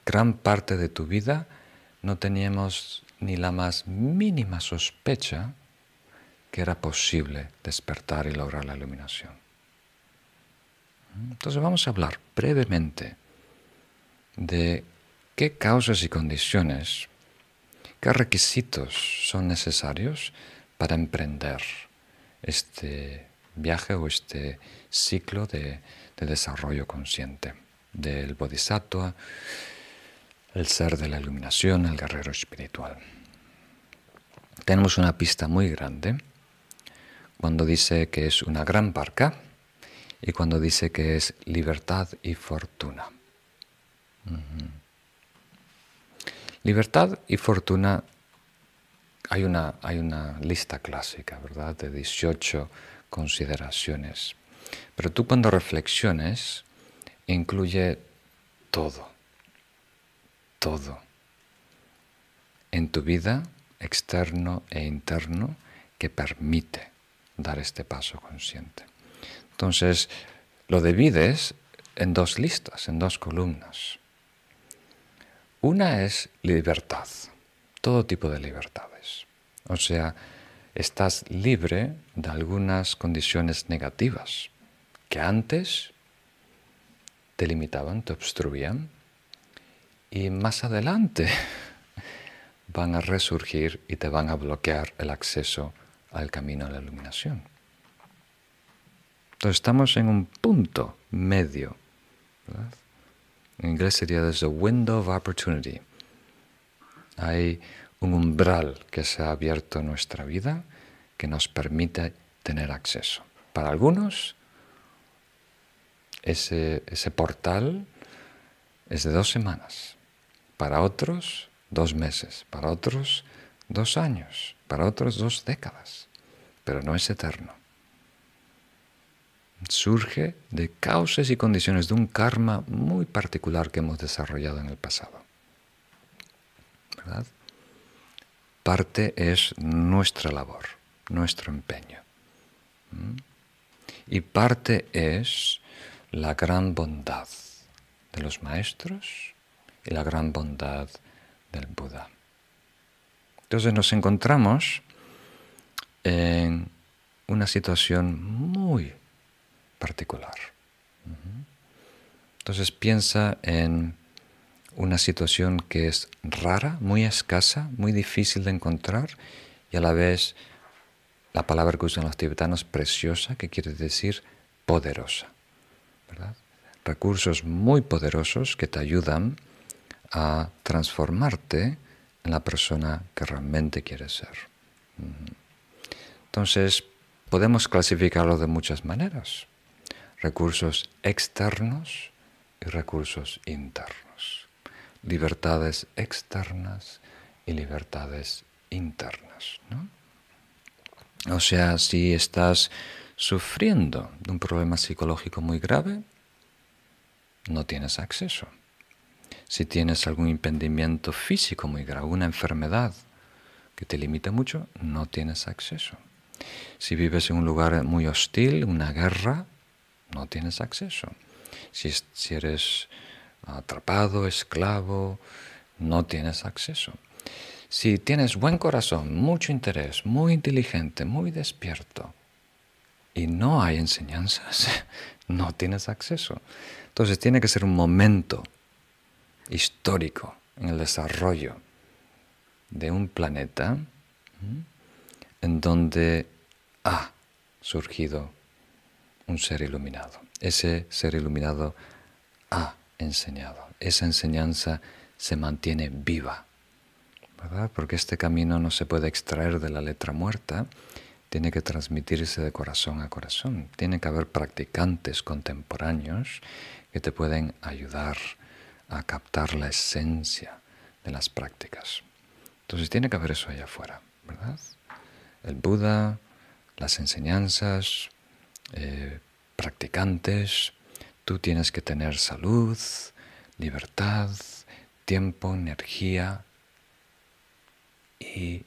Gran parte de tu vida no teníamos ni la más mínima sospecha que era posible despertar y lograr la iluminación. Entonces vamos a hablar brevemente de qué causas y condiciones, qué requisitos son necesarios para emprender este viaje o este ciclo de, desarrollo consciente del bodhisattva, el ser de la iluminación, el guerrero espiritual. Tenemos una pista muy grande cuando dice que es una gran barca y cuando dice que es libertad y fortuna. Libertad y fortuna, hay una, hay una lista clásica, ¿verdad? De 18 consideraciones. Pero tú cuando reflexiones, incluye todo, todo, en tu vida externo e interno que permite dar este paso consciente. Entonces, lo divides en dos listas, en dos columnas. Una es libertad, todo tipo de libertades. O sea, estás libre de algunas condiciones negativas que antes te limitaban, te obstruían y más adelante van a resurgir y te van a bloquear el acceso al camino a la iluminación. Entonces estamos en un punto medio. En inglés sería desde window of opportunity. Hay un umbral que se ha abierto en nuestra vida que nos permite tener acceso. Para algunos, ese, ese portal es de dos semanas. Para otros, dos meses. Para otros, dos años. Para otros, dos décadas. Pero no es eterno surge de causas y condiciones de un karma muy particular que hemos desarrollado en el pasado. ¿Verdad? Parte es nuestra labor, nuestro empeño. Y parte es la gran bondad de los maestros y la gran bondad del Buda. Entonces nos encontramos en una situación muy particular. Entonces piensa en una situación que es rara, muy escasa, muy difícil de encontrar y a la vez la palabra que usan los tibetanos, preciosa, que quiere decir poderosa. Recursos muy poderosos que te ayudan a transformarte en la persona que realmente quieres ser. Entonces, podemos clasificarlo de muchas maneras recursos externos y recursos internos, libertades externas y libertades internas. O sea, si estás sufriendo de un problema psicológico muy grave, no tienes acceso. Si tienes algún impedimento físico muy grave, una enfermedad que te limita mucho, no tienes acceso. Si vives en un lugar muy hostil, una guerra, no tienes acceso. Si, eres atrapado, esclavo, no tienes acceso. Si tienes buen corazón, mucho interés, muy inteligente, muy despierto, y no hay enseñanzas, no tienes acceso. Entonces tiene que ser un momento histórico en el desarrollo de un planeta en donde ha surgido un ser iluminado. Ese ser iluminado ha enseñado. Esa enseñanza se mantiene viva. ¿verdad? Porque este camino no se puede extraer de la letra muerta, tiene que transmitirse de corazón a corazón. Tiene que haber practicantes contemporáneos que te pueden ayudar a captar la esencia de las prácticas. Entonces tiene que haber eso allá afuera, ¿verdad? El Buda, las enseñanzas, eh, practicantes, tú tienes que tener salud, libertad, tiempo, energía y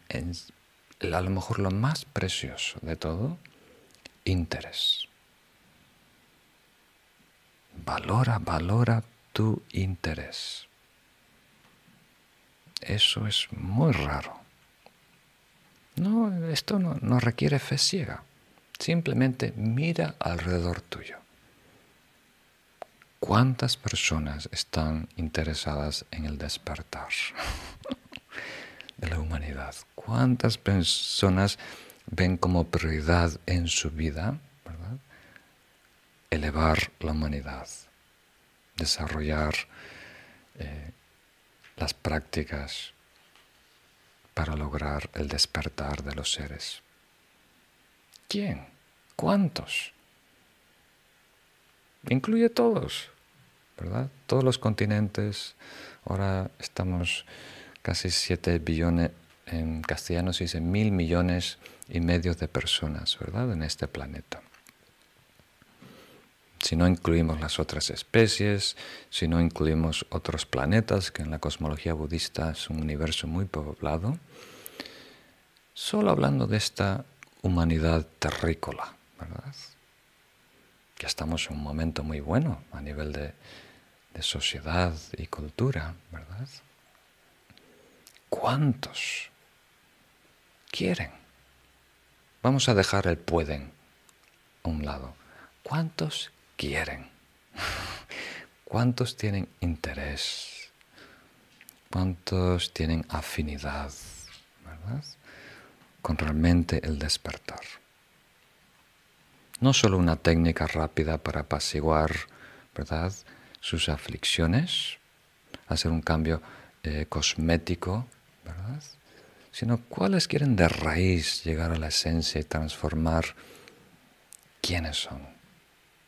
a lo mejor lo más precioso de todo, interés. Valora, valora tu interés. Eso es muy raro. No, esto no, no requiere fe ciega. Simplemente mira alrededor tuyo. ¿Cuántas personas están interesadas en el despertar de la humanidad? ¿Cuántas personas ven como prioridad en su vida elevar la humanidad, desarrollar eh, las prácticas para lograr el despertar de los seres? ¿Quién? ¿Cuántos? incluye todos, ¿verdad? Todos los continentes. Ahora estamos casi 7 billones, en castellano se dice mil millones y medio de personas, ¿verdad? En este planeta. Si no incluimos las otras especies, si no incluimos otros planetas, que en la cosmología budista es un universo muy poblado, solo hablando de esta humanidad terrícola, ¿verdad? Ya estamos en un momento muy bueno a nivel de, sociedad y cultura, ¿verdad? ¿Cuántos quieren? Vamos a dejar el pueden a un lado. ¿Cuántos quieren? ¿Cuántos tienen interés? ¿Cuántos tienen afinidad? ¿Verdad? Con realmente el despertar no solo una técnica rápida para apaciguar ¿verdad? sus aflicciones, hacer un cambio eh, cosmético, ¿verdad? sino cuáles quieren de raíz llegar a la esencia y transformar quiénes son,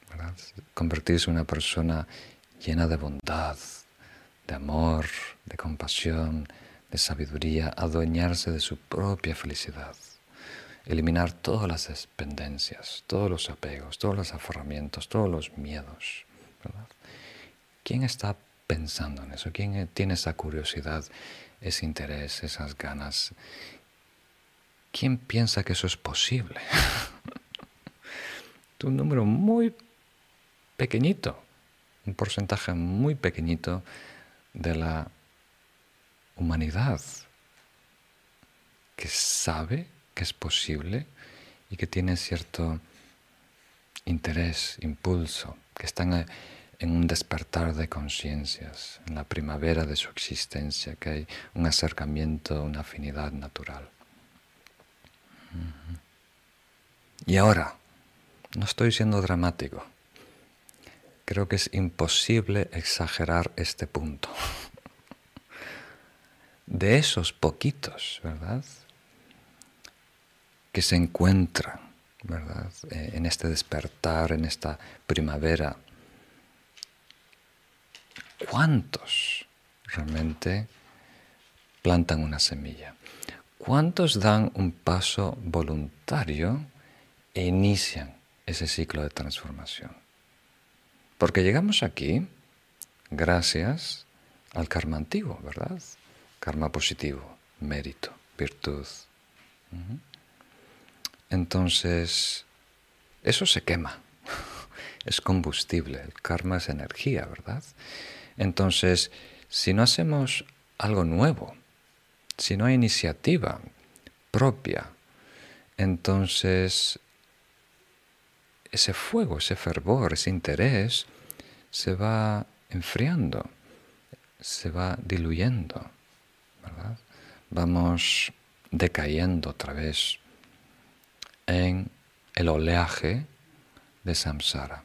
¿verdad? convertirse en una persona llena de bondad, de amor, de compasión, de sabiduría, adueñarse de su propia felicidad eliminar todas las dependencias, todos los apegos, todos los aferramientos, todos los miedos. ¿Quién está pensando en eso? ¿Quién tiene esa curiosidad, ese interés, esas ganas? ¿Quién piensa que eso es posible? un número muy pequeñito, un porcentaje muy pequeñito de la humanidad que sabe que es posible y que tiene cierto interés, impulso, que están eh, en un despertar de conciencias, en la primavera de su existencia, que hay un acercamiento, una afinidad natural. Y ahora, no estoy siendo dramático, creo que es imposible exagerar este punto. De esos poquitos, ¿verdad? que se encuentran, ¿verdad? Eh, en este despertar, en esta primavera. ¿Cuántos realmente plantan una semilla? ¿Cuántos dan un paso voluntario e inician ese ciclo de transformación? Porque llegamos aquí gracias al karma antiguo, ¿verdad? Karma positivo, mérito, virtud. Entonces, eso se quema, es combustible, el karma es energía, ¿verdad? Entonces, si no hacemos algo nuevo, si no hay iniciativa propia, entonces ese fuego, ese fervor, ese interés se va enfriando, se va diluyendo, ¿verdad? Vamos decayendo otra vez en el oleaje de samsara.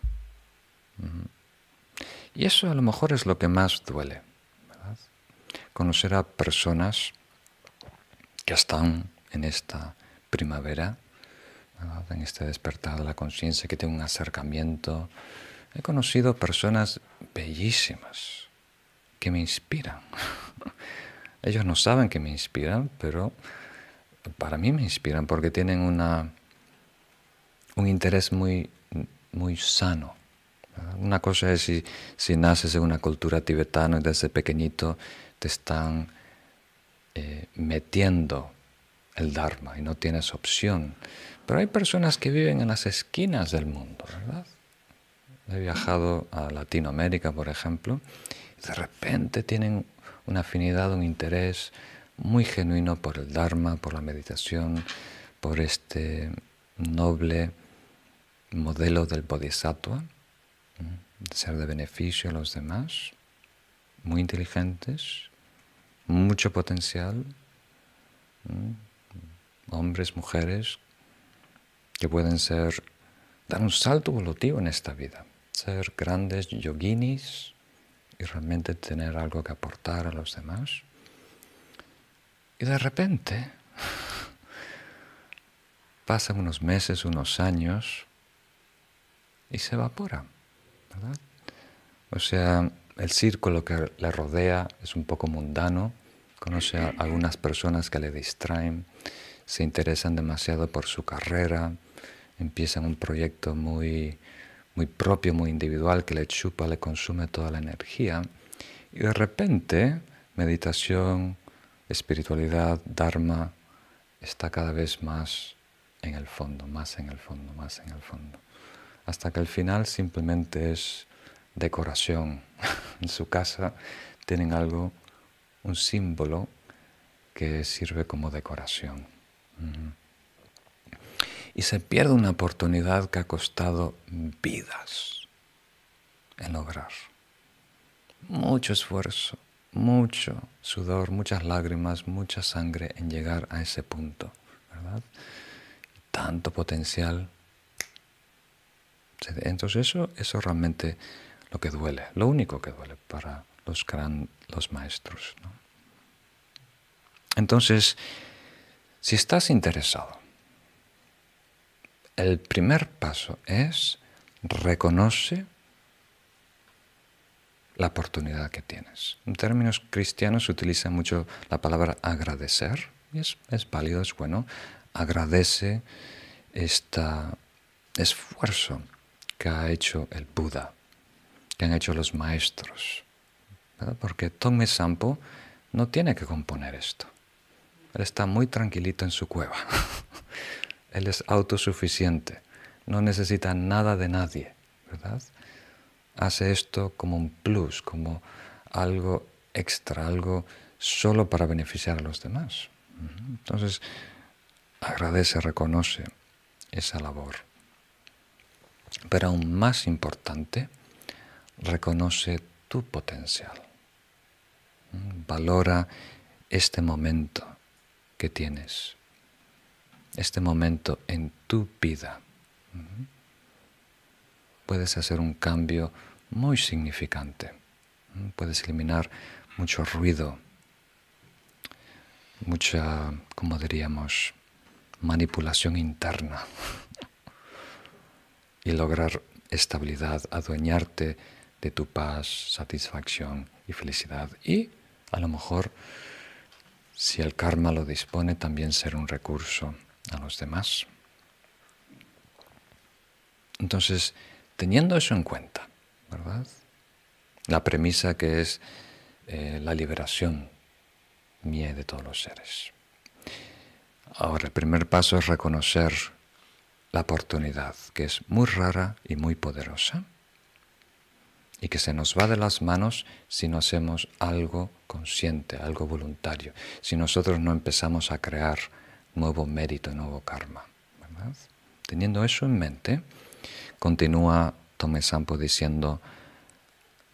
Y eso a lo mejor es lo que más duele. Conocer a personas que están en esta primavera, en este despertar de la conciencia, que tienen un acercamiento. He conocido personas bellísimas que me inspiran. Ellos no saben que me inspiran, pero para mí me inspiran porque tienen una, un interés muy, muy sano. Una cosa es si, si, naces en una cultura tibetana y desde pequeñito te están eh, metiendo el Dharma y no tienes opción. Pero hay personas que viven en las esquinas del mundo, ¿verdad? He viajado a Latinoamérica, por ejemplo, y de repente tienen una afinidad, un interés muy genuino por el Dharma, por la meditación, por este noble modelo del Bodhisattva, de ser de beneficio a los demás, muy inteligentes, mucho potencial, hombres, mujeres, que pueden ser, dar un salto evolutivo en esta vida, ser grandes yoginis y realmente tener algo que aportar a los demás. Y de repente, pasan unos meses, unos años, y se evapora, ¿verdad? O sea, el círculo que le rodea es un poco mundano, conoce a algunas personas que le distraen, se interesan demasiado por su carrera, empiezan un proyecto muy, muy propio, muy individual, que le chupa, le consume toda la energía, y de repente meditación, espiritualidad, dharma, está cada vez más en el fondo, más en el fondo, más en el fondo, hasta que al final simplemente es decoración. en su casa tienen algo, un símbolo que sirve como decoración. Y se pierde una oportunidad que ha costado vidas en lograr. Mucho esfuerzo, mucho sudor, muchas lágrimas, mucha sangre en llegar a ese punto, ¿verdad? Tanto potencial. Entonces eso, eso realmente lo que duele, lo único que duele para los, gran, los maestros. Entonces, si estás interesado, el primer paso es reconoce la oportunidad que tienes. En términos cristianos se utiliza mucho la palabra agradecer, y es, es válido, es bueno. Agradece este esfuerzo que ha hecho el Buda, que han hecho los maestros. Porque Tome Sampo no tiene que componer esto. Él está muy tranquilito en su cueva. Él es autosuficiente. No necesita nada de nadie, ¿verdad? Hace esto como un plus, como algo extra, algo solo para beneficiar a los demás. Entonces, agradece, reconoce esa labor. Pero aún más importante, reconoce tu potencial. Valora este momento que tienes, este momento en tu vida. Puedes hacer un cambio muy significante. Puedes eliminar mucho ruido, mucha, como diríamos, manipulación interna y lograr estabilidad, adueñarte de tu paz, satisfacción y felicidad. Y a lo mejor si el karma lo dispone, también ser un recurso a los demás. Entonces, teniendo eso en cuenta, ¿verdad? La premisa que es eh, la liberación mía de todos los seres. Ahora, el primer paso es reconocer la oportunidad, que es muy rara y muy poderosa y que se nos va de las manos si no hacemos algo consciente, algo voluntario, si nosotros no empezamos a crear nuevo mérito, nuevo karma. Teniendo eso en mente, continúa Tome Sampo diciendo,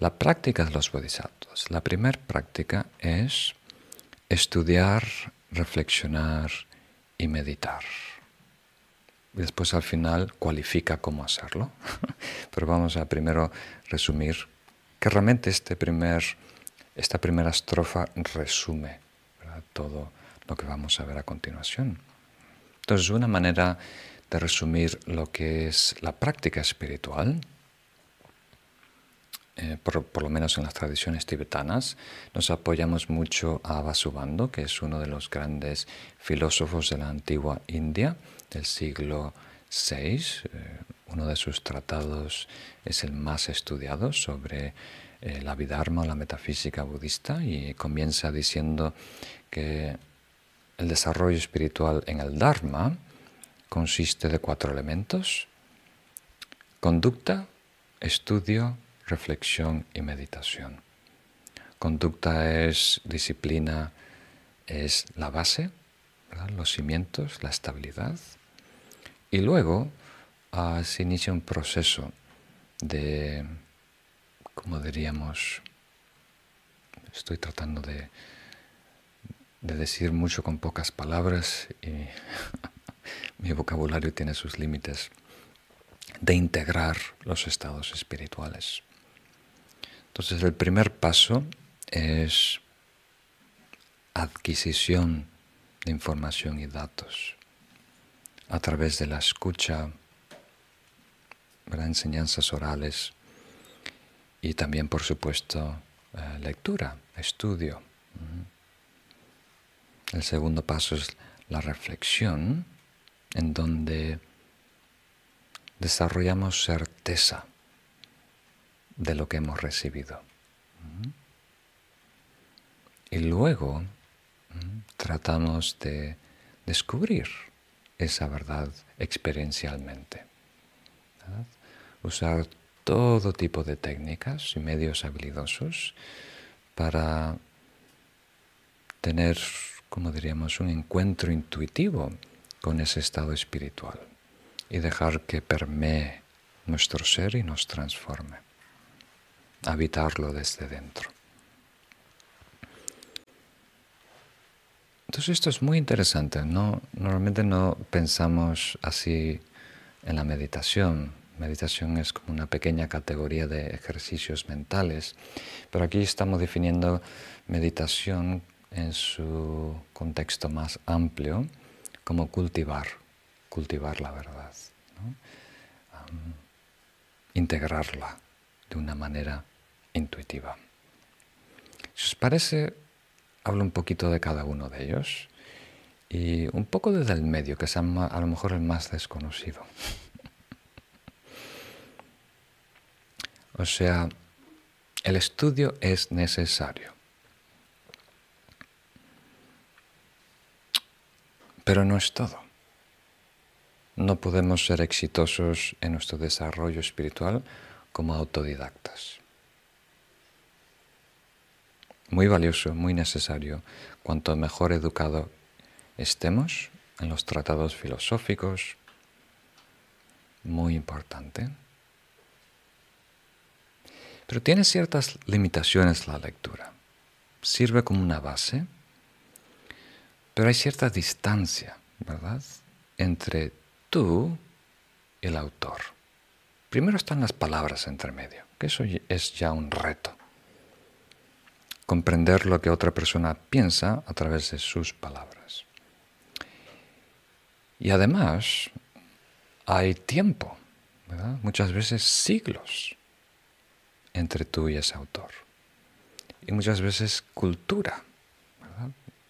la práctica de los bodhisattvas, la primera práctica es estudiar, reflexionar y meditar después al final cualifica cómo hacerlo. Pero vamos a primero resumir que realmente este primer, esta primera estrofa resume todo lo que vamos a ver a continuación. Entonces, una manera de resumir lo que es la práctica espiritual, eh, por, por, lo menos en las tradiciones tibetanas, nos apoyamos mucho a Vasubandhu, que es uno de los grandes filósofos de la antigua India del siglo VI. Eh, uno de sus tratados es el más estudiado sobre eh, la Vidharma o la metafísica budista y comienza diciendo que el desarrollo espiritual en el Dharma consiste de cuatro elementos, conducta, estudio, reflexión y meditación. Conducta es disciplina, es la base, los cimientos, la estabilidad. Y luego ah, se inicia un proceso de, como diríamos, estoy tratando de, de decir mucho con pocas palabras y mi vocabulario tiene sus límites, de integrar los estados espirituales. Entonces el primer paso es adquisición de información y datos a través de la escucha, las enseñanzas orales y también, por supuesto, eh, lectura, estudio. El segundo paso es la reflexión, en donde desarrollamos certeza de lo que hemos recibido. Y luego tratamos de descubrir esa verdad experiencialmente. Usar todo tipo de técnicas y medios habilidosos para tener, como diríamos, un encuentro intuitivo con ese estado espiritual y dejar que permee nuestro ser y nos transforme, habitarlo desde dentro. Entonces esto es muy interesante. No, normalmente no pensamos así en la meditación. Meditación es como una pequeña categoría de ejercicios mentales, pero aquí estamos definiendo meditación en su contexto más amplio como cultivar, cultivar la verdad, integrarla de una manera intuitiva. Os parece, hablo un poquito de cada uno de ellos y un poco desde el medio, que es a lo mejor el más desconocido. o sea, el estudio es necesario. Pero no es todo. No podemos ser exitosos en nuestro desarrollo espiritual como autodidactas muy valioso, muy necesario. Cuanto mejor educado estemos en los tratados filosóficos, muy importante. Pero tiene ciertas limitaciones la lectura. Sirve como una base, pero hay cierta distancia, ¿verdad?, entre tú y el autor. Primero están las palabras entre medio, que eso es ya un reto comprender lo que otra persona piensa a través de sus palabras. Y además hay tiempo, muchas veces siglos entre tú y ese autor. Y muchas veces cultura.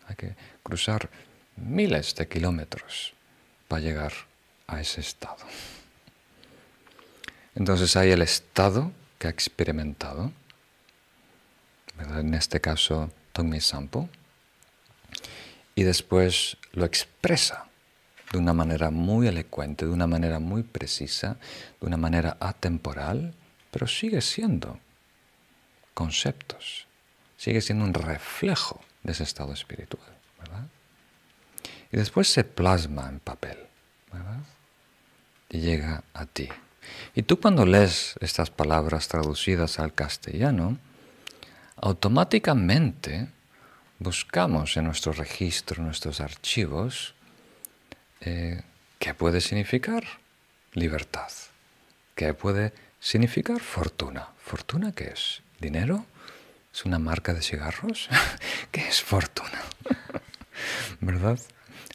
Hay que cruzar miles de kilómetros para llegar a ese estado. Entonces hay el estado que ha experimentado en este caso Tongmi Sampo, y después lo expresa de una manera muy elocuente, de una manera muy precisa, de una manera atemporal, pero sigue siendo conceptos, sigue siendo un reflejo de ese estado espiritual. Y después se plasma en papel y llega a ti. Y tú cuando lees estas palabras traducidas al castellano, automáticamente buscamos en nuestro registro, en nuestros archivos, eh, qué puede significar libertad, qué puede significar fortuna. ¿Fortuna qué es? ¿Dinero? ¿Es una marca de cigarros? ¿Qué es fortuna? ¿Verdad?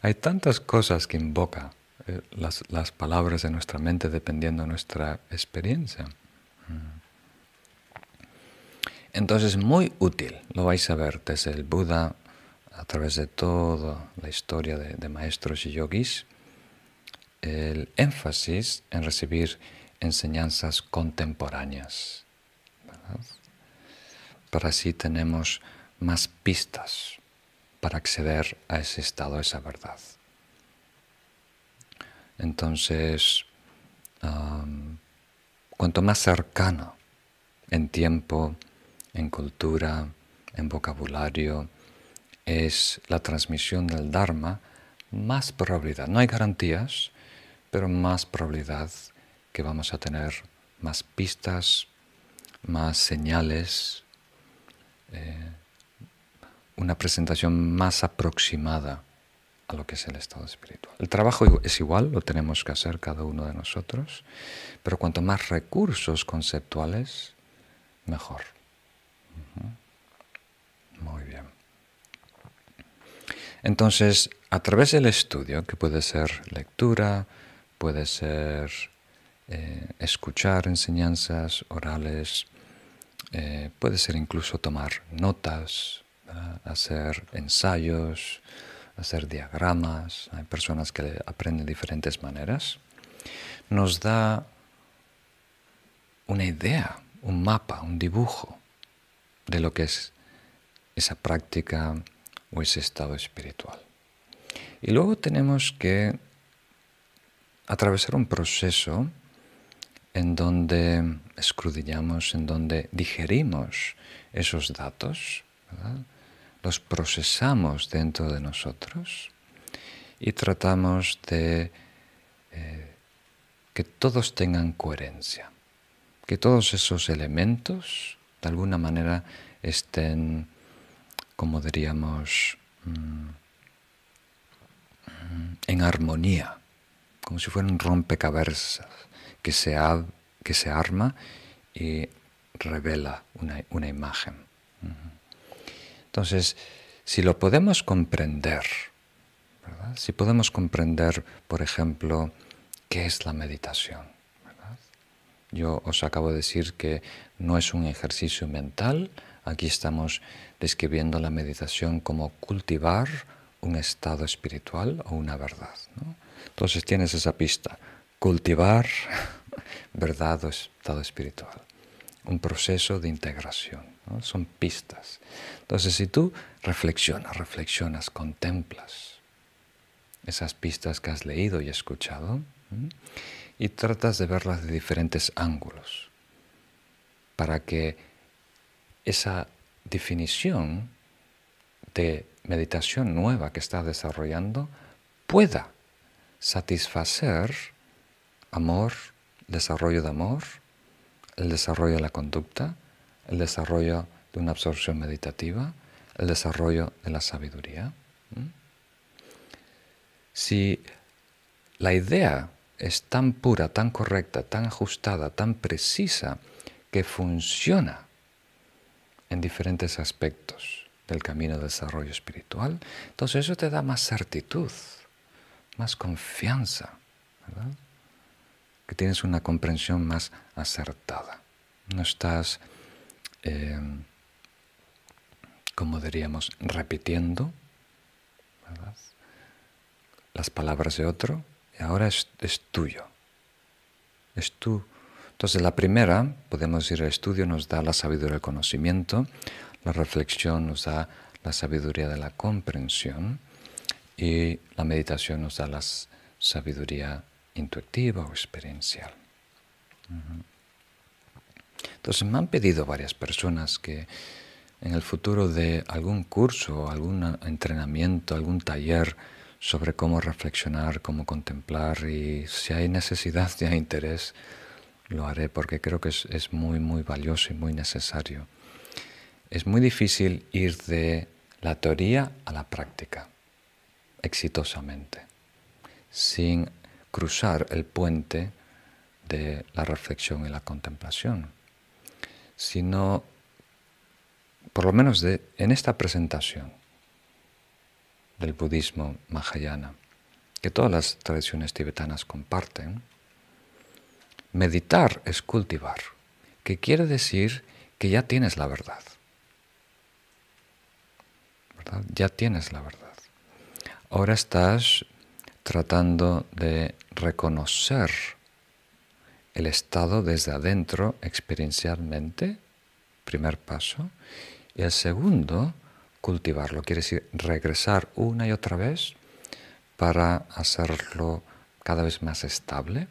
Hay tantas cosas que invoca eh, las, las, palabras de nuestra mente dependiendo de nuestra experiencia. Mm. Entonces, muy útil, lo vais a ver desde el Buda, a través de toda la historia de, maestros y yogis, el énfasis en recibir enseñanzas contemporáneas. Para así tenemos más pistas para acceder a ese estado, a esa verdad. Entonces, cuanto más cercano en tiempo, en cultura, en vocabulario, es la transmisión del Dharma, más probabilidad, no hay garantías, pero más probabilidad que vamos a tener más pistas, más señales, eh, una presentación más aproximada a lo que es el estado espiritual. El trabajo es igual, lo tenemos que hacer cada uno de nosotros, pero cuanto más recursos conceptuales, mejor. Muy bien. Entonces, a través del estudio, que puede ser lectura, puede ser eh, escuchar enseñanzas orales, eh, puede ser incluso tomar notas, hacer ensayos, hacer diagramas. Hay personas que aprenden de diferentes maneras. Nos da una idea, un mapa, un dibujo de lo que es esa práctica o ese estado espiritual. Y luego tenemos que atravesar un proceso en donde escudriñamos, en donde digerimos esos datos, los procesamos dentro de nosotros y tratamos de eh, que todos tengan coherencia, que todos esos elementos de alguna manera estén, como diríamos, mm, en armonía, como si fuera un rompecabezas que se, que se arma y revela una, imagen. Entonces, si lo podemos comprender, si podemos comprender, por ejemplo, qué es la meditación, yo os acabo de decir que no es un ejercicio mental, aquí estamos describiendo la meditación como cultivar un estado espiritual o una verdad. Entonces tienes esa pista, cultivar verdad o estado espiritual, un proceso de integración, son pistas. Entonces si tú reflexionas, reflexionas, contemplas esas pistas que has leído y escuchado, y tratas de verlas de diferentes ángulos para que esa definición de meditación nueva que estás desarrollando pueda satisfacer amor, desarrollo de amor, el desarrollo de la conducta, el desarrollo de una absorción meditativa, el desarrollo de la sabiduría. Si la idea es tan pura, tan correcta, tan ajustada, tan precisa, que funciona en diferentes aspectos del camino de desarrollo espiritual, entonces eso te da más certitud, más confianza, que tienes una comprensión más acertada. No estás, eh, como diríamos, repitiendo las palabras de otro, y ahora es, tuyo. Es tú. Entonces la primera, podemos decir, el estudio nos da la sabiduría del conocimiento, la reflexión nos da la sabiduría de la comprensión y la meditación nos da la sabiduría intuitiva o experiencial. Entonces me han pedido varias personas que en el futuro de algún curso, algún entrenamiento, algún taller, sobre cómo reflexionar, cómo contemplar y si hay necesidad, si hay interés, lo haré porque creo que es, muy, muy valioso y muy necesario. Es muy difícil ir de la teoría a la práctica exitosamente, sin cruzar el puente de la reflexión y la contemplación, sino, por lo menos de, en esta presentación, del budismo Mahayana, que todas las tradiciones tibetanas comparten. Meditar es cultivar, que quiere decir que ya tienes la verdad. Ya tienes la verdad. Ahora estás tratando de reconocer el estado desde adentro experiencialmente, primer paso, y el segundo, cultivarlo, quiere decir regresar una y otra vez para hacerlo cada vez más estable,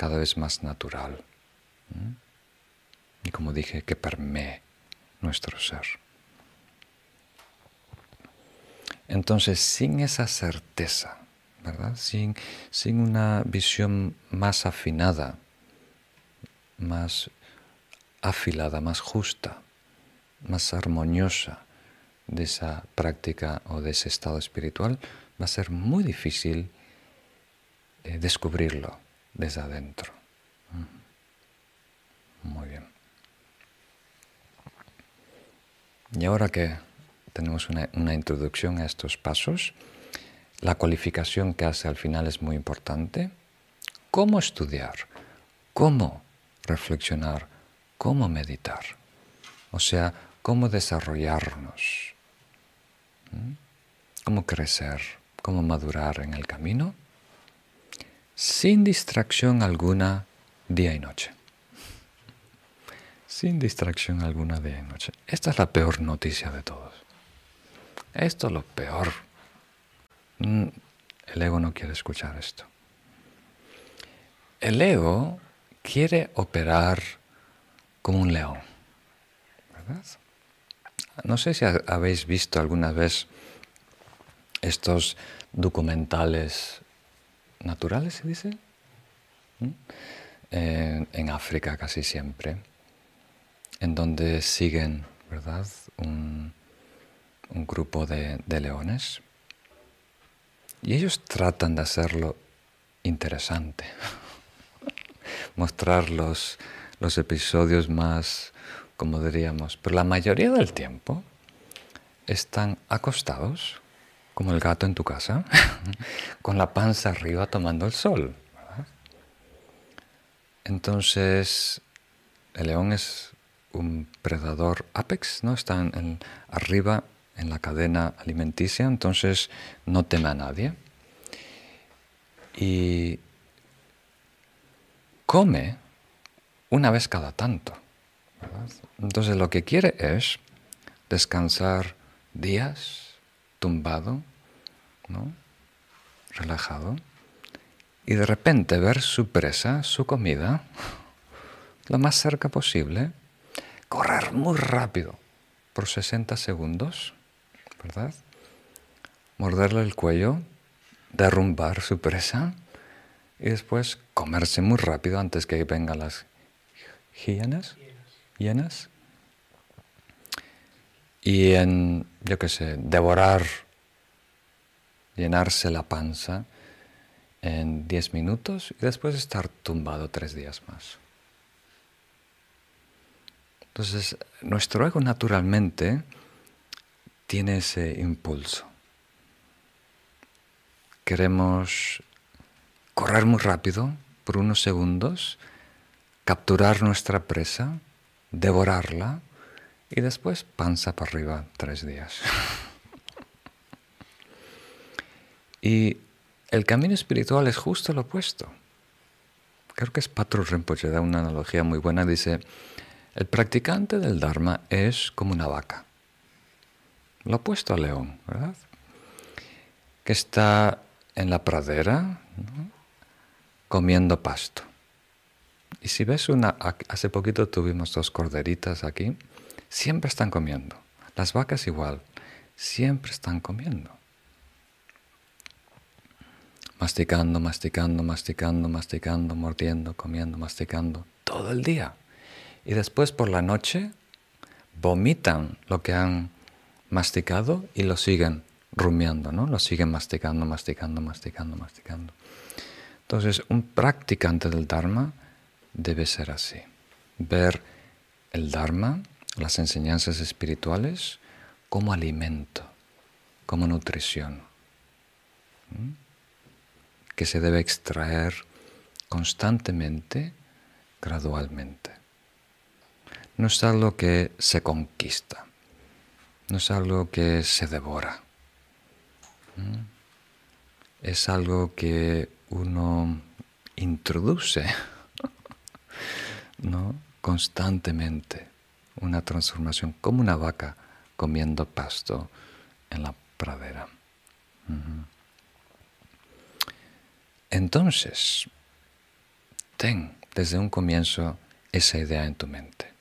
cada vez más natural. Y como dije, que permee nuestro ser. Entonces, sin esa certeza, ¿verdad? Sin, sin una visión más afinada, más afilada, más justa, más armoniosa de esa práctica o de ese estado espiritual, va a ser muy difícil eh, descubrirlo desde adentro. Muy bien. Y ahora que tenemos una, una introducción a estos pasos, la cualificación que hace al final es muy importante. ¿Cómo estudiar? ¿Cómo reflexionar? ¿Cómo meditar? O sea, cómo desarrollarnos, cómo crecer, cómo madurar en el camino, sin distracción alguna día y noche. Sin distracción alguna día y noche. Esta es la peor noticia de todos. Esto es lo peor. Mm, el ego no quiere escuchar esto. El ego quiere operar como un león, ¿verdad? No sé si habéis visto alguna vez estos documentales naturales, se dice, en, África casi siempre, en donde siguen, ¿verdad?, un, grupo de, leones. Y ellos tratan de hacerlo interesante, mostrar los episodios más como diríamos, pero la mayoría del tiempo están acostados, como el gato en tu casa, con la panza arriba tomando el sol. Entonces, el león es un predador apex, ¿no? Está arriba en la cadena alimenticia, entonces no teme a nadie. Y come una vez cada tanto. Entonces lo que quiere es descansar días tumbado, ¿no? relajado, y de repente ver su presa, su comida, lo más cerca posible, correr muy rápido por 60 segundos, ¿verdad? Morderle el cuello, derrumbar su presa y después comerse muy rápido antes que vengan las hienas llenas y en, yo qué sé, devorar, llenarse la panza en 10 minutos y después estar tumbado tres días más. Entonces, nuestro ego naturalmente tiene ese impulso. Queremos correr muy rápido por unos segundos, capturar nuestra presa, devorarla y después panza para arriba tres días. y el camino espiritual es justo lo opuesto. Creo que es Patro Rinpoche, da una analogía muy buena, dice, el practicante del Dharma es como una vaca, lo opuesto al león, ¿verdad? Que está en la pradera comiendo pasto. Y si ves una, hace poquito tuvimos dos corderitas aquí, siempre están comiendo. Las vacas igual, siempre están comiendo. Masticando, masticando, masticando, masticando, mordiendo, comiendo, masticando, todo el día. Y después por la noche vomitan lo que han masticado y lo siguen rumiando, ¿no? Lo siguen masticando, masticando, masticando, masticando. Entonces, un practicante del Dharma debe ser así. Ver el Dharma, las enseñanzas espirituales, como alimento, como nutrición, que se debe extraer constantemente, gradualmente. No es algo que se conquista, no es algo que se devora, es algo que uno introduce ¿no? constantemente, una transformación como una vaca comiendo pasto en la pradera. Entonces, ten desde un comienzo esa idea en tu mente,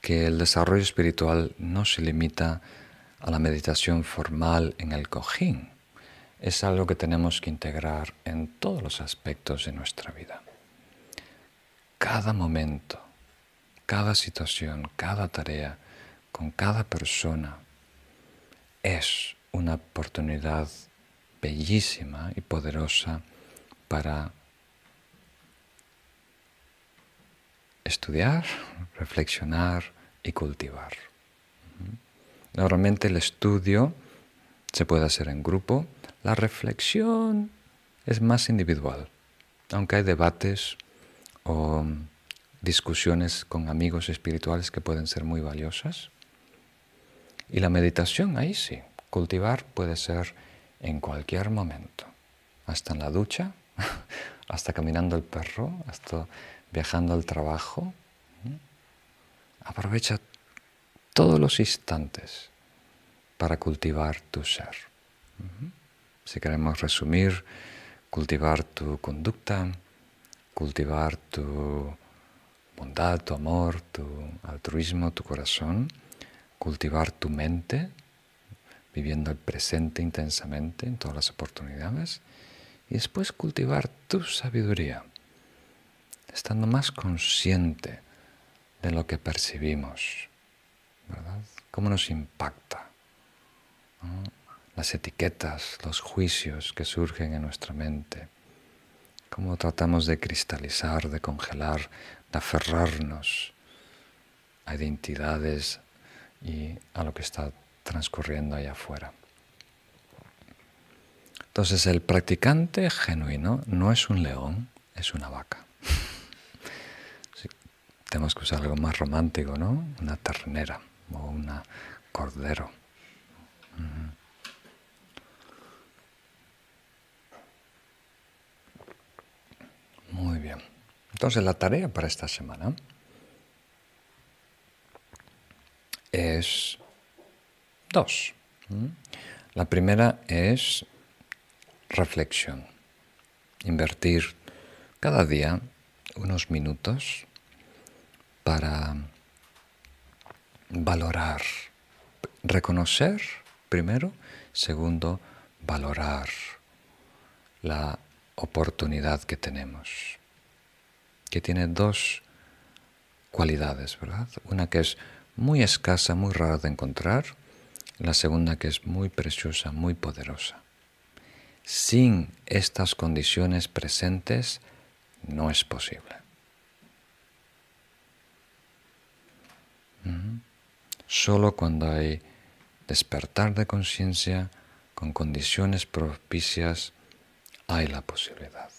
que el desarrollo espiritual no se limita a la meditación formal en el cojín, es algo que tenemos que integrar en todos los aspectos de nuestra vida. Cada momento, cada situación, cada tarea, con cada persona, es una oportunidad bellísima y poderosa para estudiar, reflexionar y cultivar. Normalmente el estudio se puede hacer en grupo, la reflexión es más individual, aunque hay debates o discusiones con amigos espirituales que pueden ser muy valiosas. Y la meditación, ahí sí, cultivar puede ser en cualquier momento, hasta en la ducha, hasta caminando el perro, hasta viajando al trabajo. Aprovecha todos los instantes para cultivar tu ser. Si queremos resumir, cultivar tu conducta, cultivar tu bondad, tu amor, tu altruismo, tu corazón, cultivar tu mente, viviendo el presente intensamente en todas las oportunidades, y después cultivar tu sabiduría, estando más consciente de lo que percibimos, ¿verdad? Cómo nos impacta las etiquetas, los juicios que surgen en nuestra mente, cómo tratamos de cristalizar, de congelar, aferrarnos a identidades y a lo que está transcurriendo allá afuera. Entonces el practicante genuino no es un león, es una vaca. tenemos que usar algo más romántico, ¿no? Una ternera o una cordero. Muy bien. Entonces la tarea para esta semana es dos. La primera es reflexión. Invertir cada día unos minutos para valorar, reconocer primero, segundo, valorar la oportunidad que tenemos, que tiene dos cualidades, ¿verdad? Una que es muy escasa, muy rara de encontrar, la segunda que es muy preciosa, muy poderosa. Sin estas condiciones presentes no es posible. Solo cuando hay despertar de conciencia con condiciones propicias hay la posibilidad.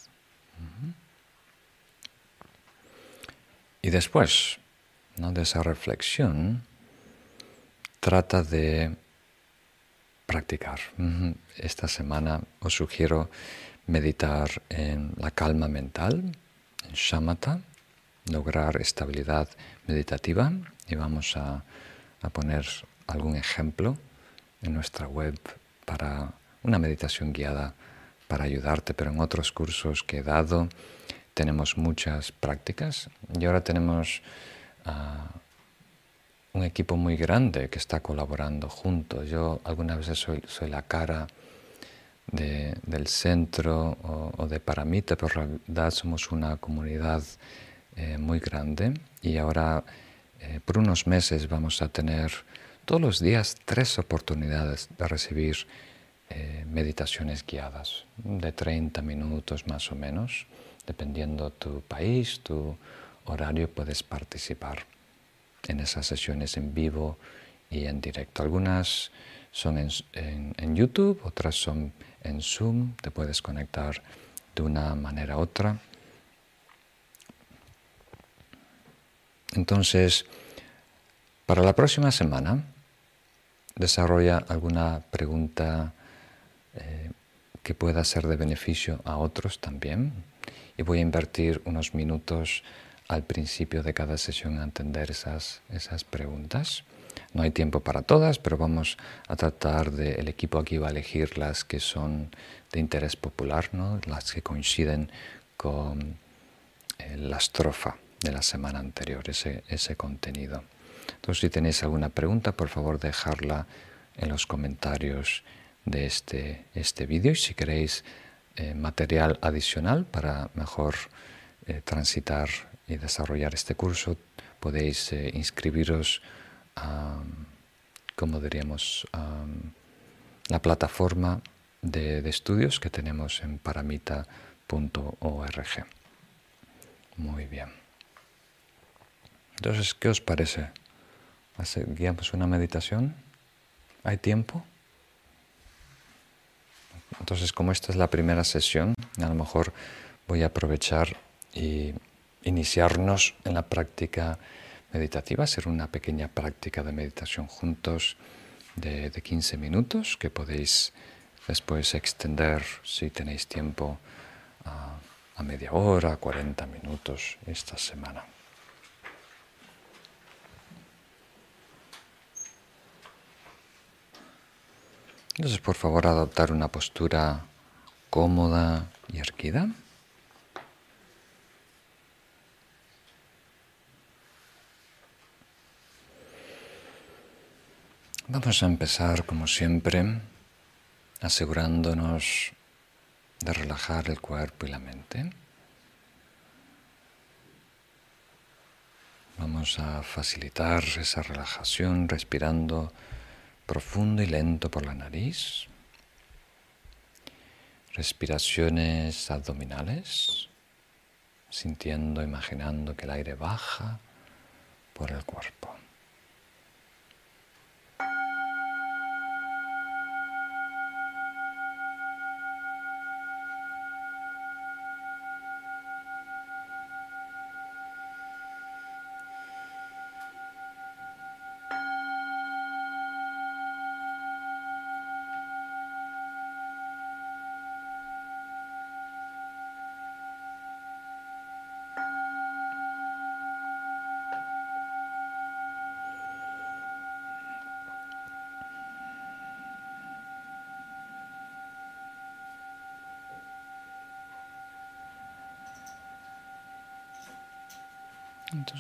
Y después de esa reflexión, trata de practicar. Esta semana os sugiero meditar en la calma mental, en shamatha, lograr estabilidad meditativa. Y vamos a, a poner algún ejemplo en nuestra web para una meditación guiada para ayudarte, pero en otros cursos que he dado tenemos muchas prácticas y ahora tenemos ah, un equipo muy grande que está colaborando juntos. Yo algunas veces soy, la cara del centro o, de Paramita, pero en realidad somos una comunidad eh, muy grande y ahora eh, por unos meses vamos a tener todos los días tres oportunidades de recibir eh, meditaciones guiadas de 30 minutos más o menos, dependiendo tu país, tu horario, puedes participar en esas sesiones en vivo y en directo. Algunas son en, YouTube, otras son en Zoom, te puedes conectar de una manera u otra. Entonces, para la próxima semana, desarrolla alguna pregunta eh, que pueda ser de beneficio a otros también. Y voy a invertir unos minutos al principio de cada sesión a entender esas, esas preguntas. No hay tiempo para todas, pero vamos a tratar de, el equipo aquí va a elegir las que son de interés popular, ¿no? las que coinciden con eh, la estrofa de la semana anterior, ese, ese contenido. Entonces, si tenéis alguna pregunta, por favor, dejarla en los comentarios de este, este vídeo y si queréis eh, material adicional para mejor eh, transitar y desarrollar este curso, podéis eh, inscribiros a, como diríamos, a la plataforma de, estudios que tenemos en paramita.org. Muy bien. Entonces, ¿qué os parece? ¿Guiamos una meditación? ¿Hay tiempo? Entonces, como esta es la primera sesión, a lo mejor voy a aprovechar y iniciarnos en la práctica meditativa, hacer una pequeña práctica de meditación juntos de, 15 minutos que podéis después extender si tenéis tiempo a, a media hora, 40 minutos esta semana. Entonces, por favor, adoptar una postura cómoda y erguida. Vamos a empezar, como siempre, asegurándonos de relajar el cuerpo y la mente. Vamos a facilitar esa relajación respirando profundo y lento por la nariz. Respiraciones abdominales, sintiendo, imaginando que el aire baja por el cuerpo.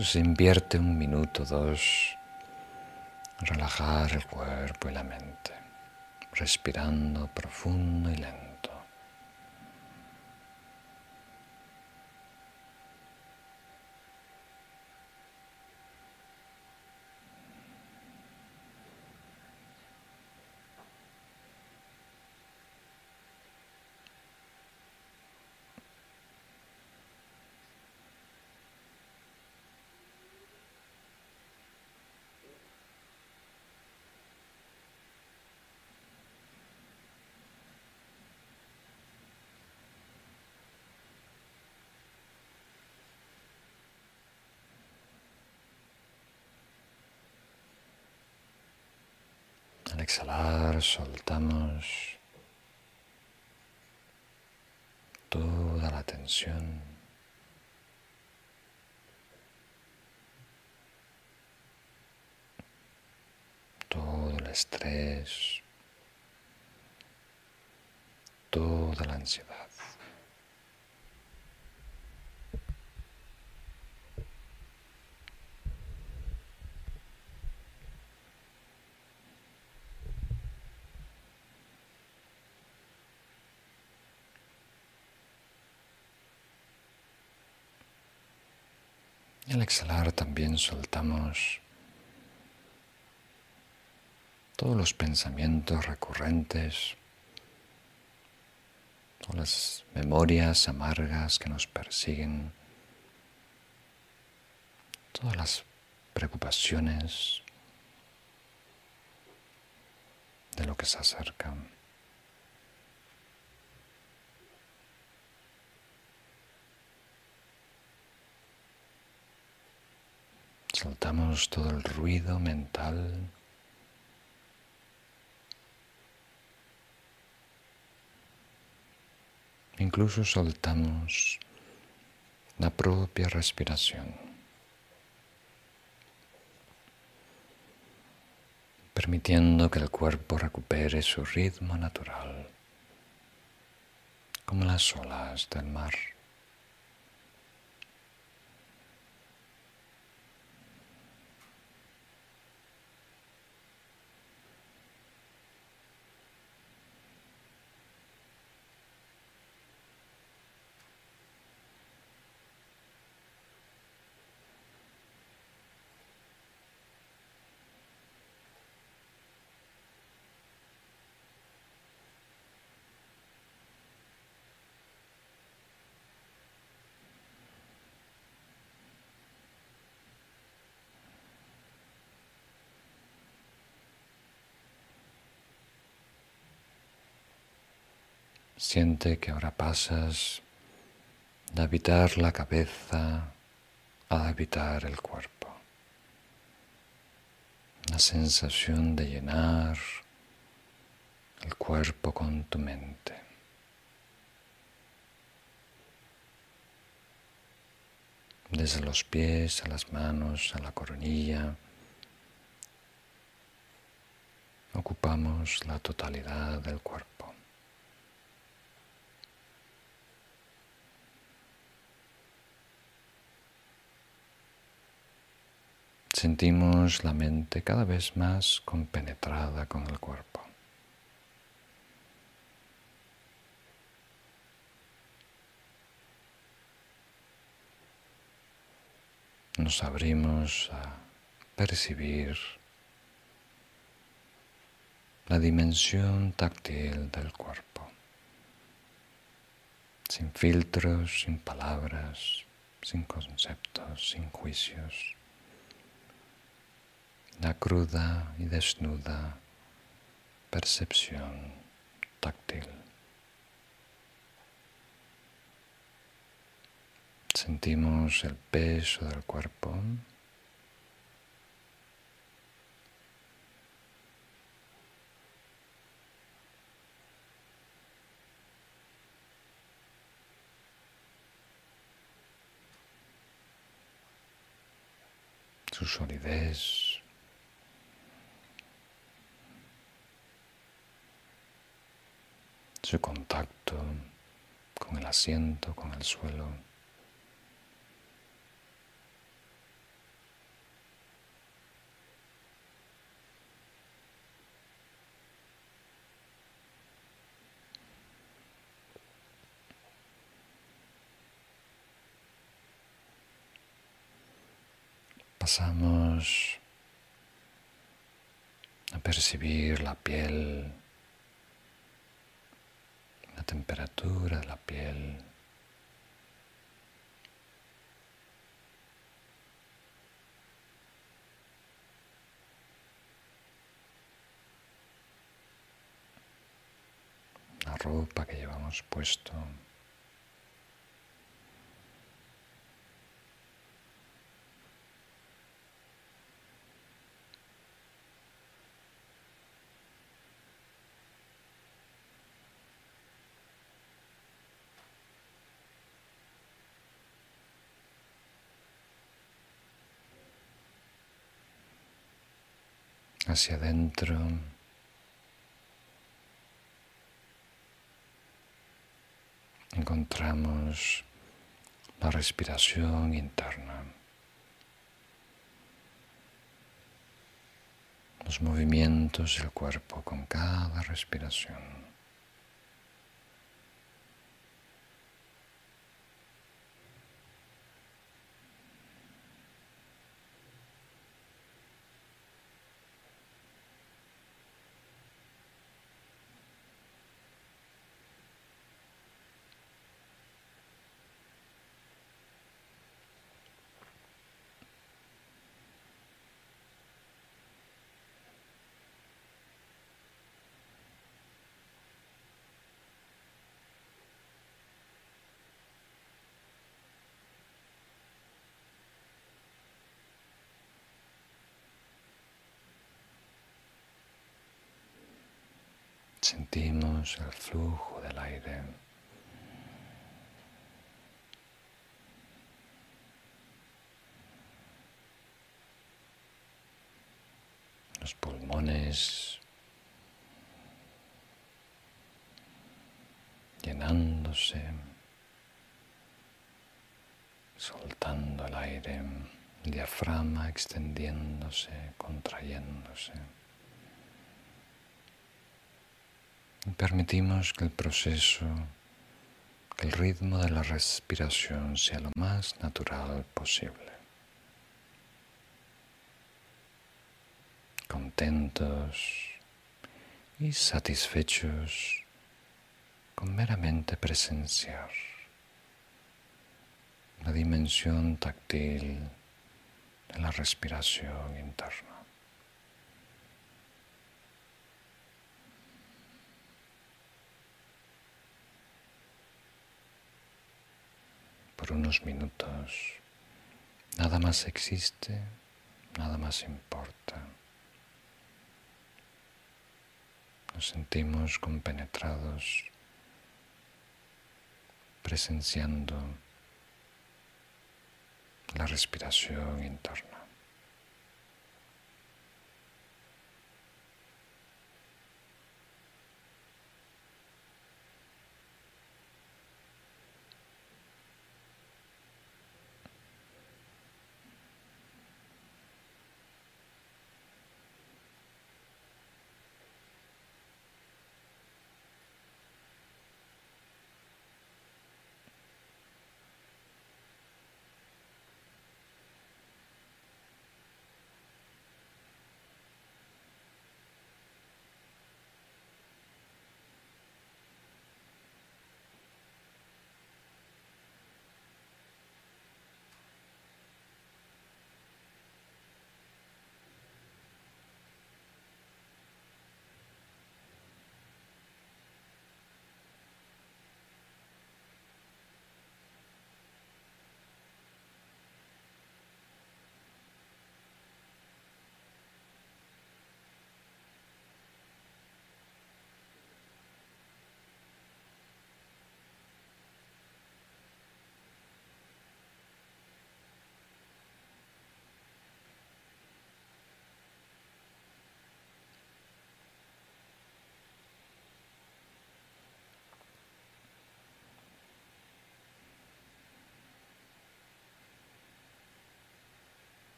Entonces invierte un minuto, dos, relajar el cuerpo y la mente, respirando profundo y lento. Al exhalar soltamos toda la tensión. Todo el estrés, toda la ansiedad. Y al exhalar también soltamos todos los pensamientos recurrentes, todas las memorias amargas que nos persiguen, todas las preocupaciones, de lo que se acerca. Soltamos todo el ruido mental. Incluso soltamos la propia respiración. permitiendo que el cuerpo recupere su ritmo natural, como las olas del mar. Siente que ahora pasas de habitar la cabeza a habitar el cuerpo. La sensación de llenar el cuerpo con tu mente. Desde los pies a las manos, a la coronilla, ocupamos la totalidad del cuerpo. Sentimos la mente cada vez más compenetrada con el cuerpo. Nos abrimos a percibir la dimensión táctil del cuerpo, sin filtros, sin palabras, sin conceptos, sin juicios la cruda y desnuda percepción táctil. Sentimos el peso del cuerpo. su solidez, su contacto con el asiento, con el suelo. Pasamos a percibir la piel la temperatura de la piel. La ropa que llevamos puesto. Hacia adentro. Encontramos la respiración interna, los movimientos del cuerpo con cada respiración. Sentimos el flujo del aire. Los pulmones llenándose, soltando el aire, el diafragma extendiéndose, contrayéndose. Permitimos que el proceso, que el ritmo de la respiración sea lo más natural posible. Contentos y satisfechos con meramente presenciar la dimensión táctil de la respiración interna. Por unos minutos. Nada más existe, nada más importa. Nos sentimos compenetrados, presenciando la respiración interna.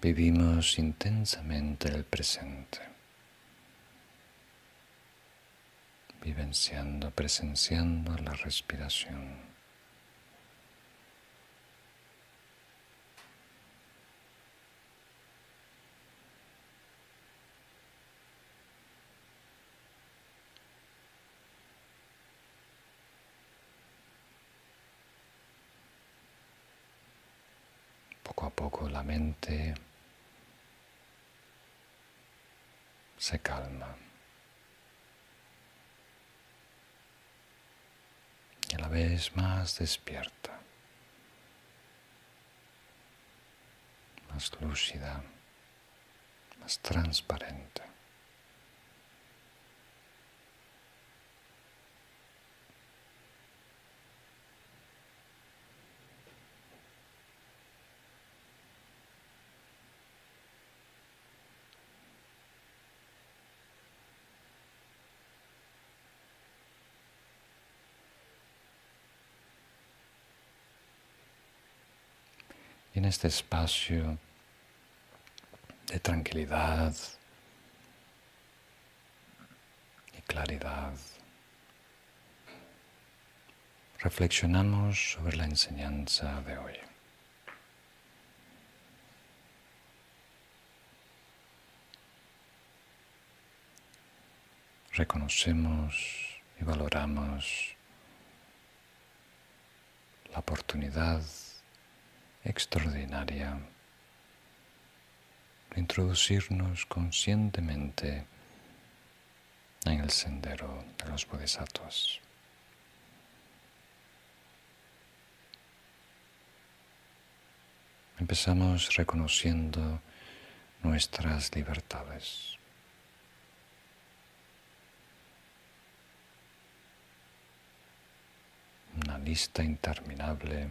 Vivimos intensamente el presente, vivenciando, presenciando la respiración. Poco a poco la mente se calma. Y a la vez más despierta, más lúcida, más transparente. Este espacio de tranquilidad y claridad, reflexionamos sobre la enseñanza de hoy. Reconocemos y valoramos la oportunidad extraordinaria introducirnos conscientemente en el sendero de los bodhisattvas. empezamos reconociendo nuestras libertades. Una lista interminable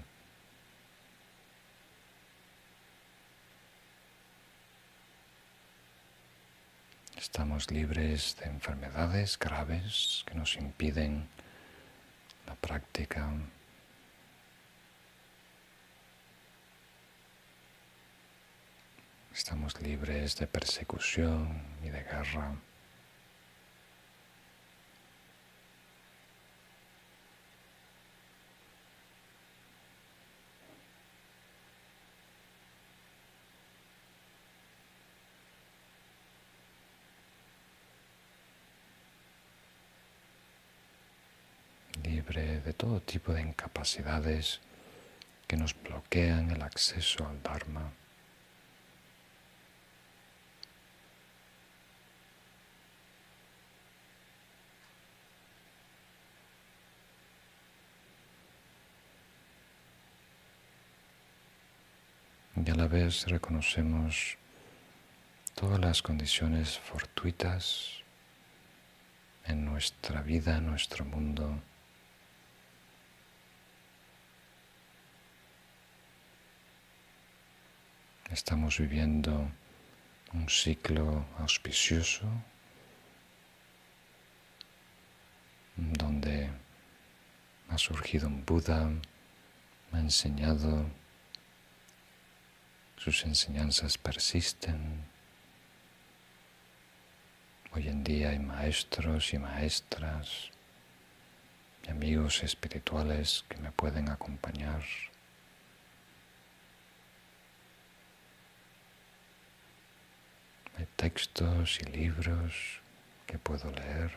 Estamos libres de enfermedades graves que nos impiden la práctica. Estamos libres de persecución y de guerra. De todo tipo de incapacidades que nos bloquean el acceso al Dharma. Y a la vez reconocemos todas las condiciones fortuitas en nuestra vida, en nuestro mundo, Estamos viviendo un ciclo auspicioso donde ha surgido un Buda, me ha enseñado, sus enseñanzas persisten. Hoy en día hay maestros y maestras y amigos espirituales que me pueden acompañar. Hay textos y libros que puedo leer.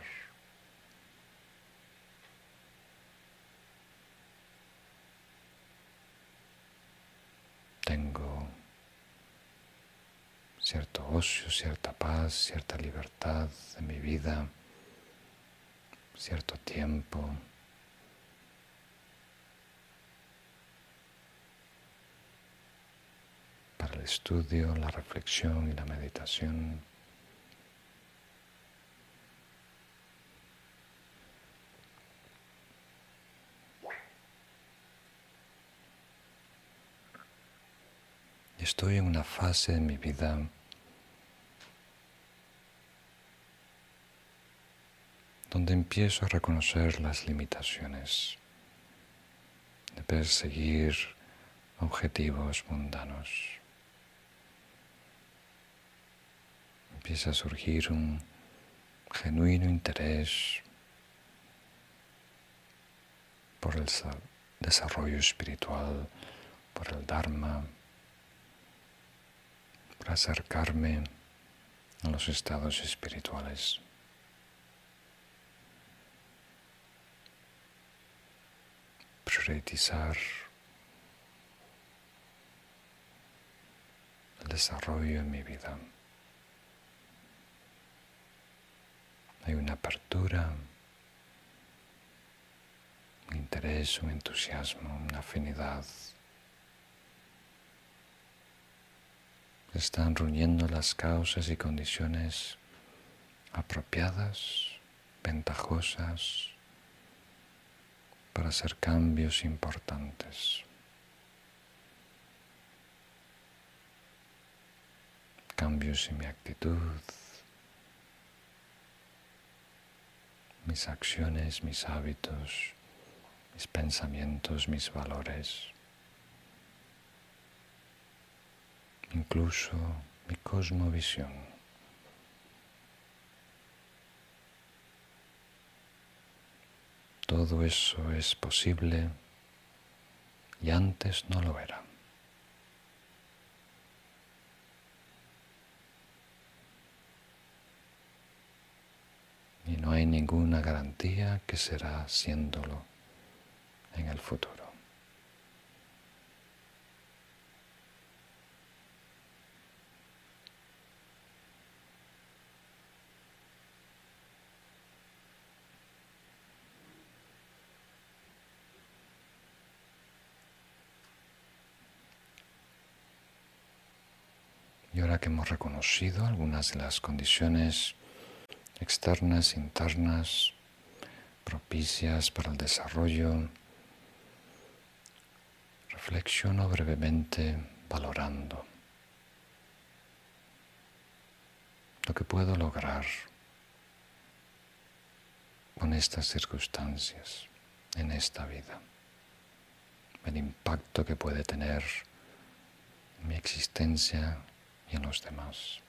Tengo cierto ocio, cierta paz, cierta libertad en mi vida, cierto tiempo. Para el estudio, la reflexión y la meditación. Estoy en una fase de mi vida donde empiezo a reconocer las limitaciones de perseguir objetivos mundanos. Empieza a surgir un genuino interés por el desarrollo espiritual, por el Dharma, por acercarme a los estados espirituales. Priorizar el desarrollo en mi vida. Una apertura, un interés, un entusiasmo, una afinidad. Están reuniendo las causas y condiciones apropiadas, ventajosas, para hacer cambios importantes. Cambios en mi actitud, mis acciones, mis hábitos, mis pensamientos, mis valores, incluso mi cosmovisión. Todo eso es posible y antes no lo era. Y no hay ninguna garantía que será siéndolo en el futuro. Y ahora que hemos reconocido algunas de las condiciones externas, internas, propicias para el desarrollo, reflexiono brevemente valorando lo que puedo lograr con estas circunstancias en esta vida, el impacto que puede tener en mi existencia y en los demás.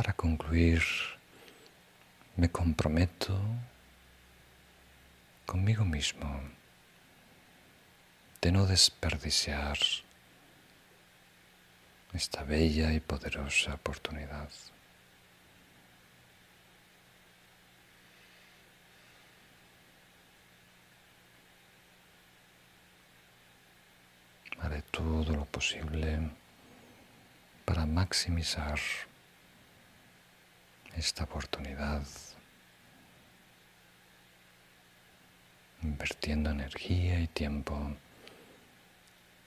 Para concluir, me comprometo conmigo mismo de no desperdiciar esta bella y poderosa oportunidad. Haré todo lo posible para maximizar esta oportunidad, invirtiendo energía y tiempo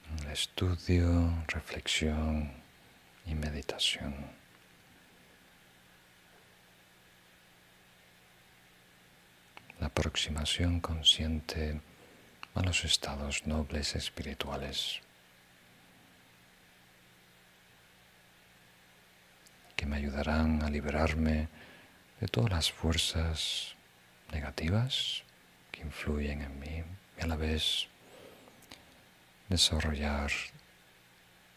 en el estudio, reflexión y meditación. La aproximación consciente a los estados nobles espirituales. Que me ayudarán a liberarme de todas las fuerzas negativas que influyen en mí y a la vez desarrollar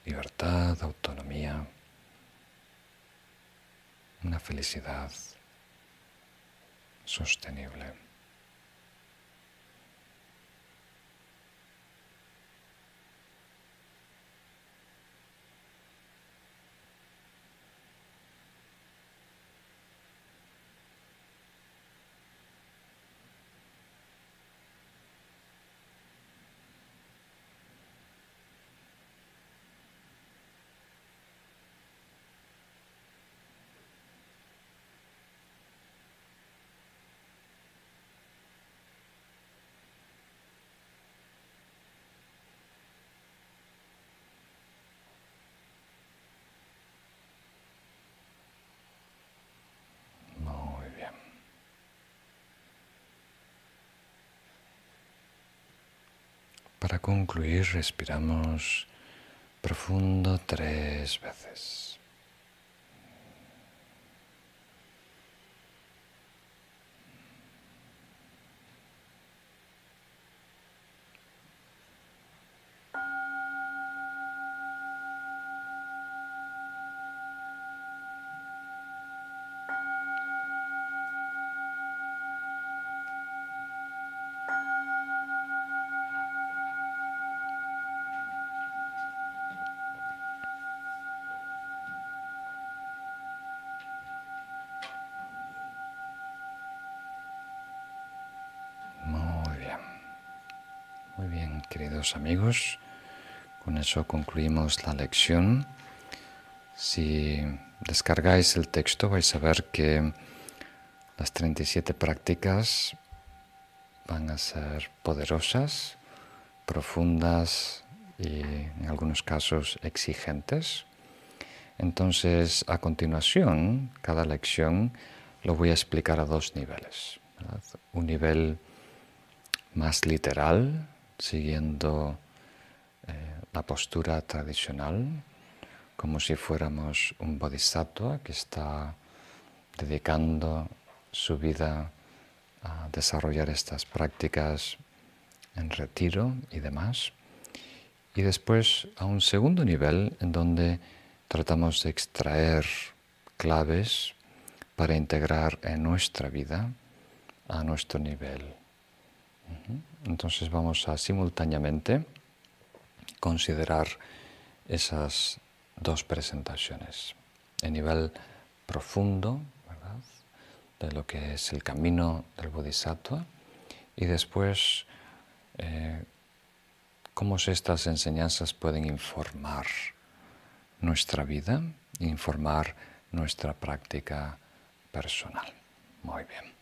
libertad, autonomía, una felicidad sostenible. Para concluir, respiramos profundo tres veces. Queridos amigos. Con eso concluimos la lección. Si descargáis el texto vais a ver que las 37 prácticas van a ser poderosas, profundas y en algunos casos exigentes. Entonces, a continuación, cada lección lo voy a explicar a dos niveles. Un nivel más literal, siguiendo eh, la postura tradicional, como si fuéramos un bodhisattva que está dedicando su vida a desarrollar estas prácticas en retiro y demás. Y después a un segundo nivel en donde tratamos de extraer claves para integrar en nuestra vida a nuestro nivel. Entonces vamos a simultáneamente considerar esas dos presentaciones. El nivel profundo de lo que es el camino del Bodhisattva y después eh, cómo estas enseñanzas pueden informar nuestra vida, informar nuestra práctica personal. Muy bien.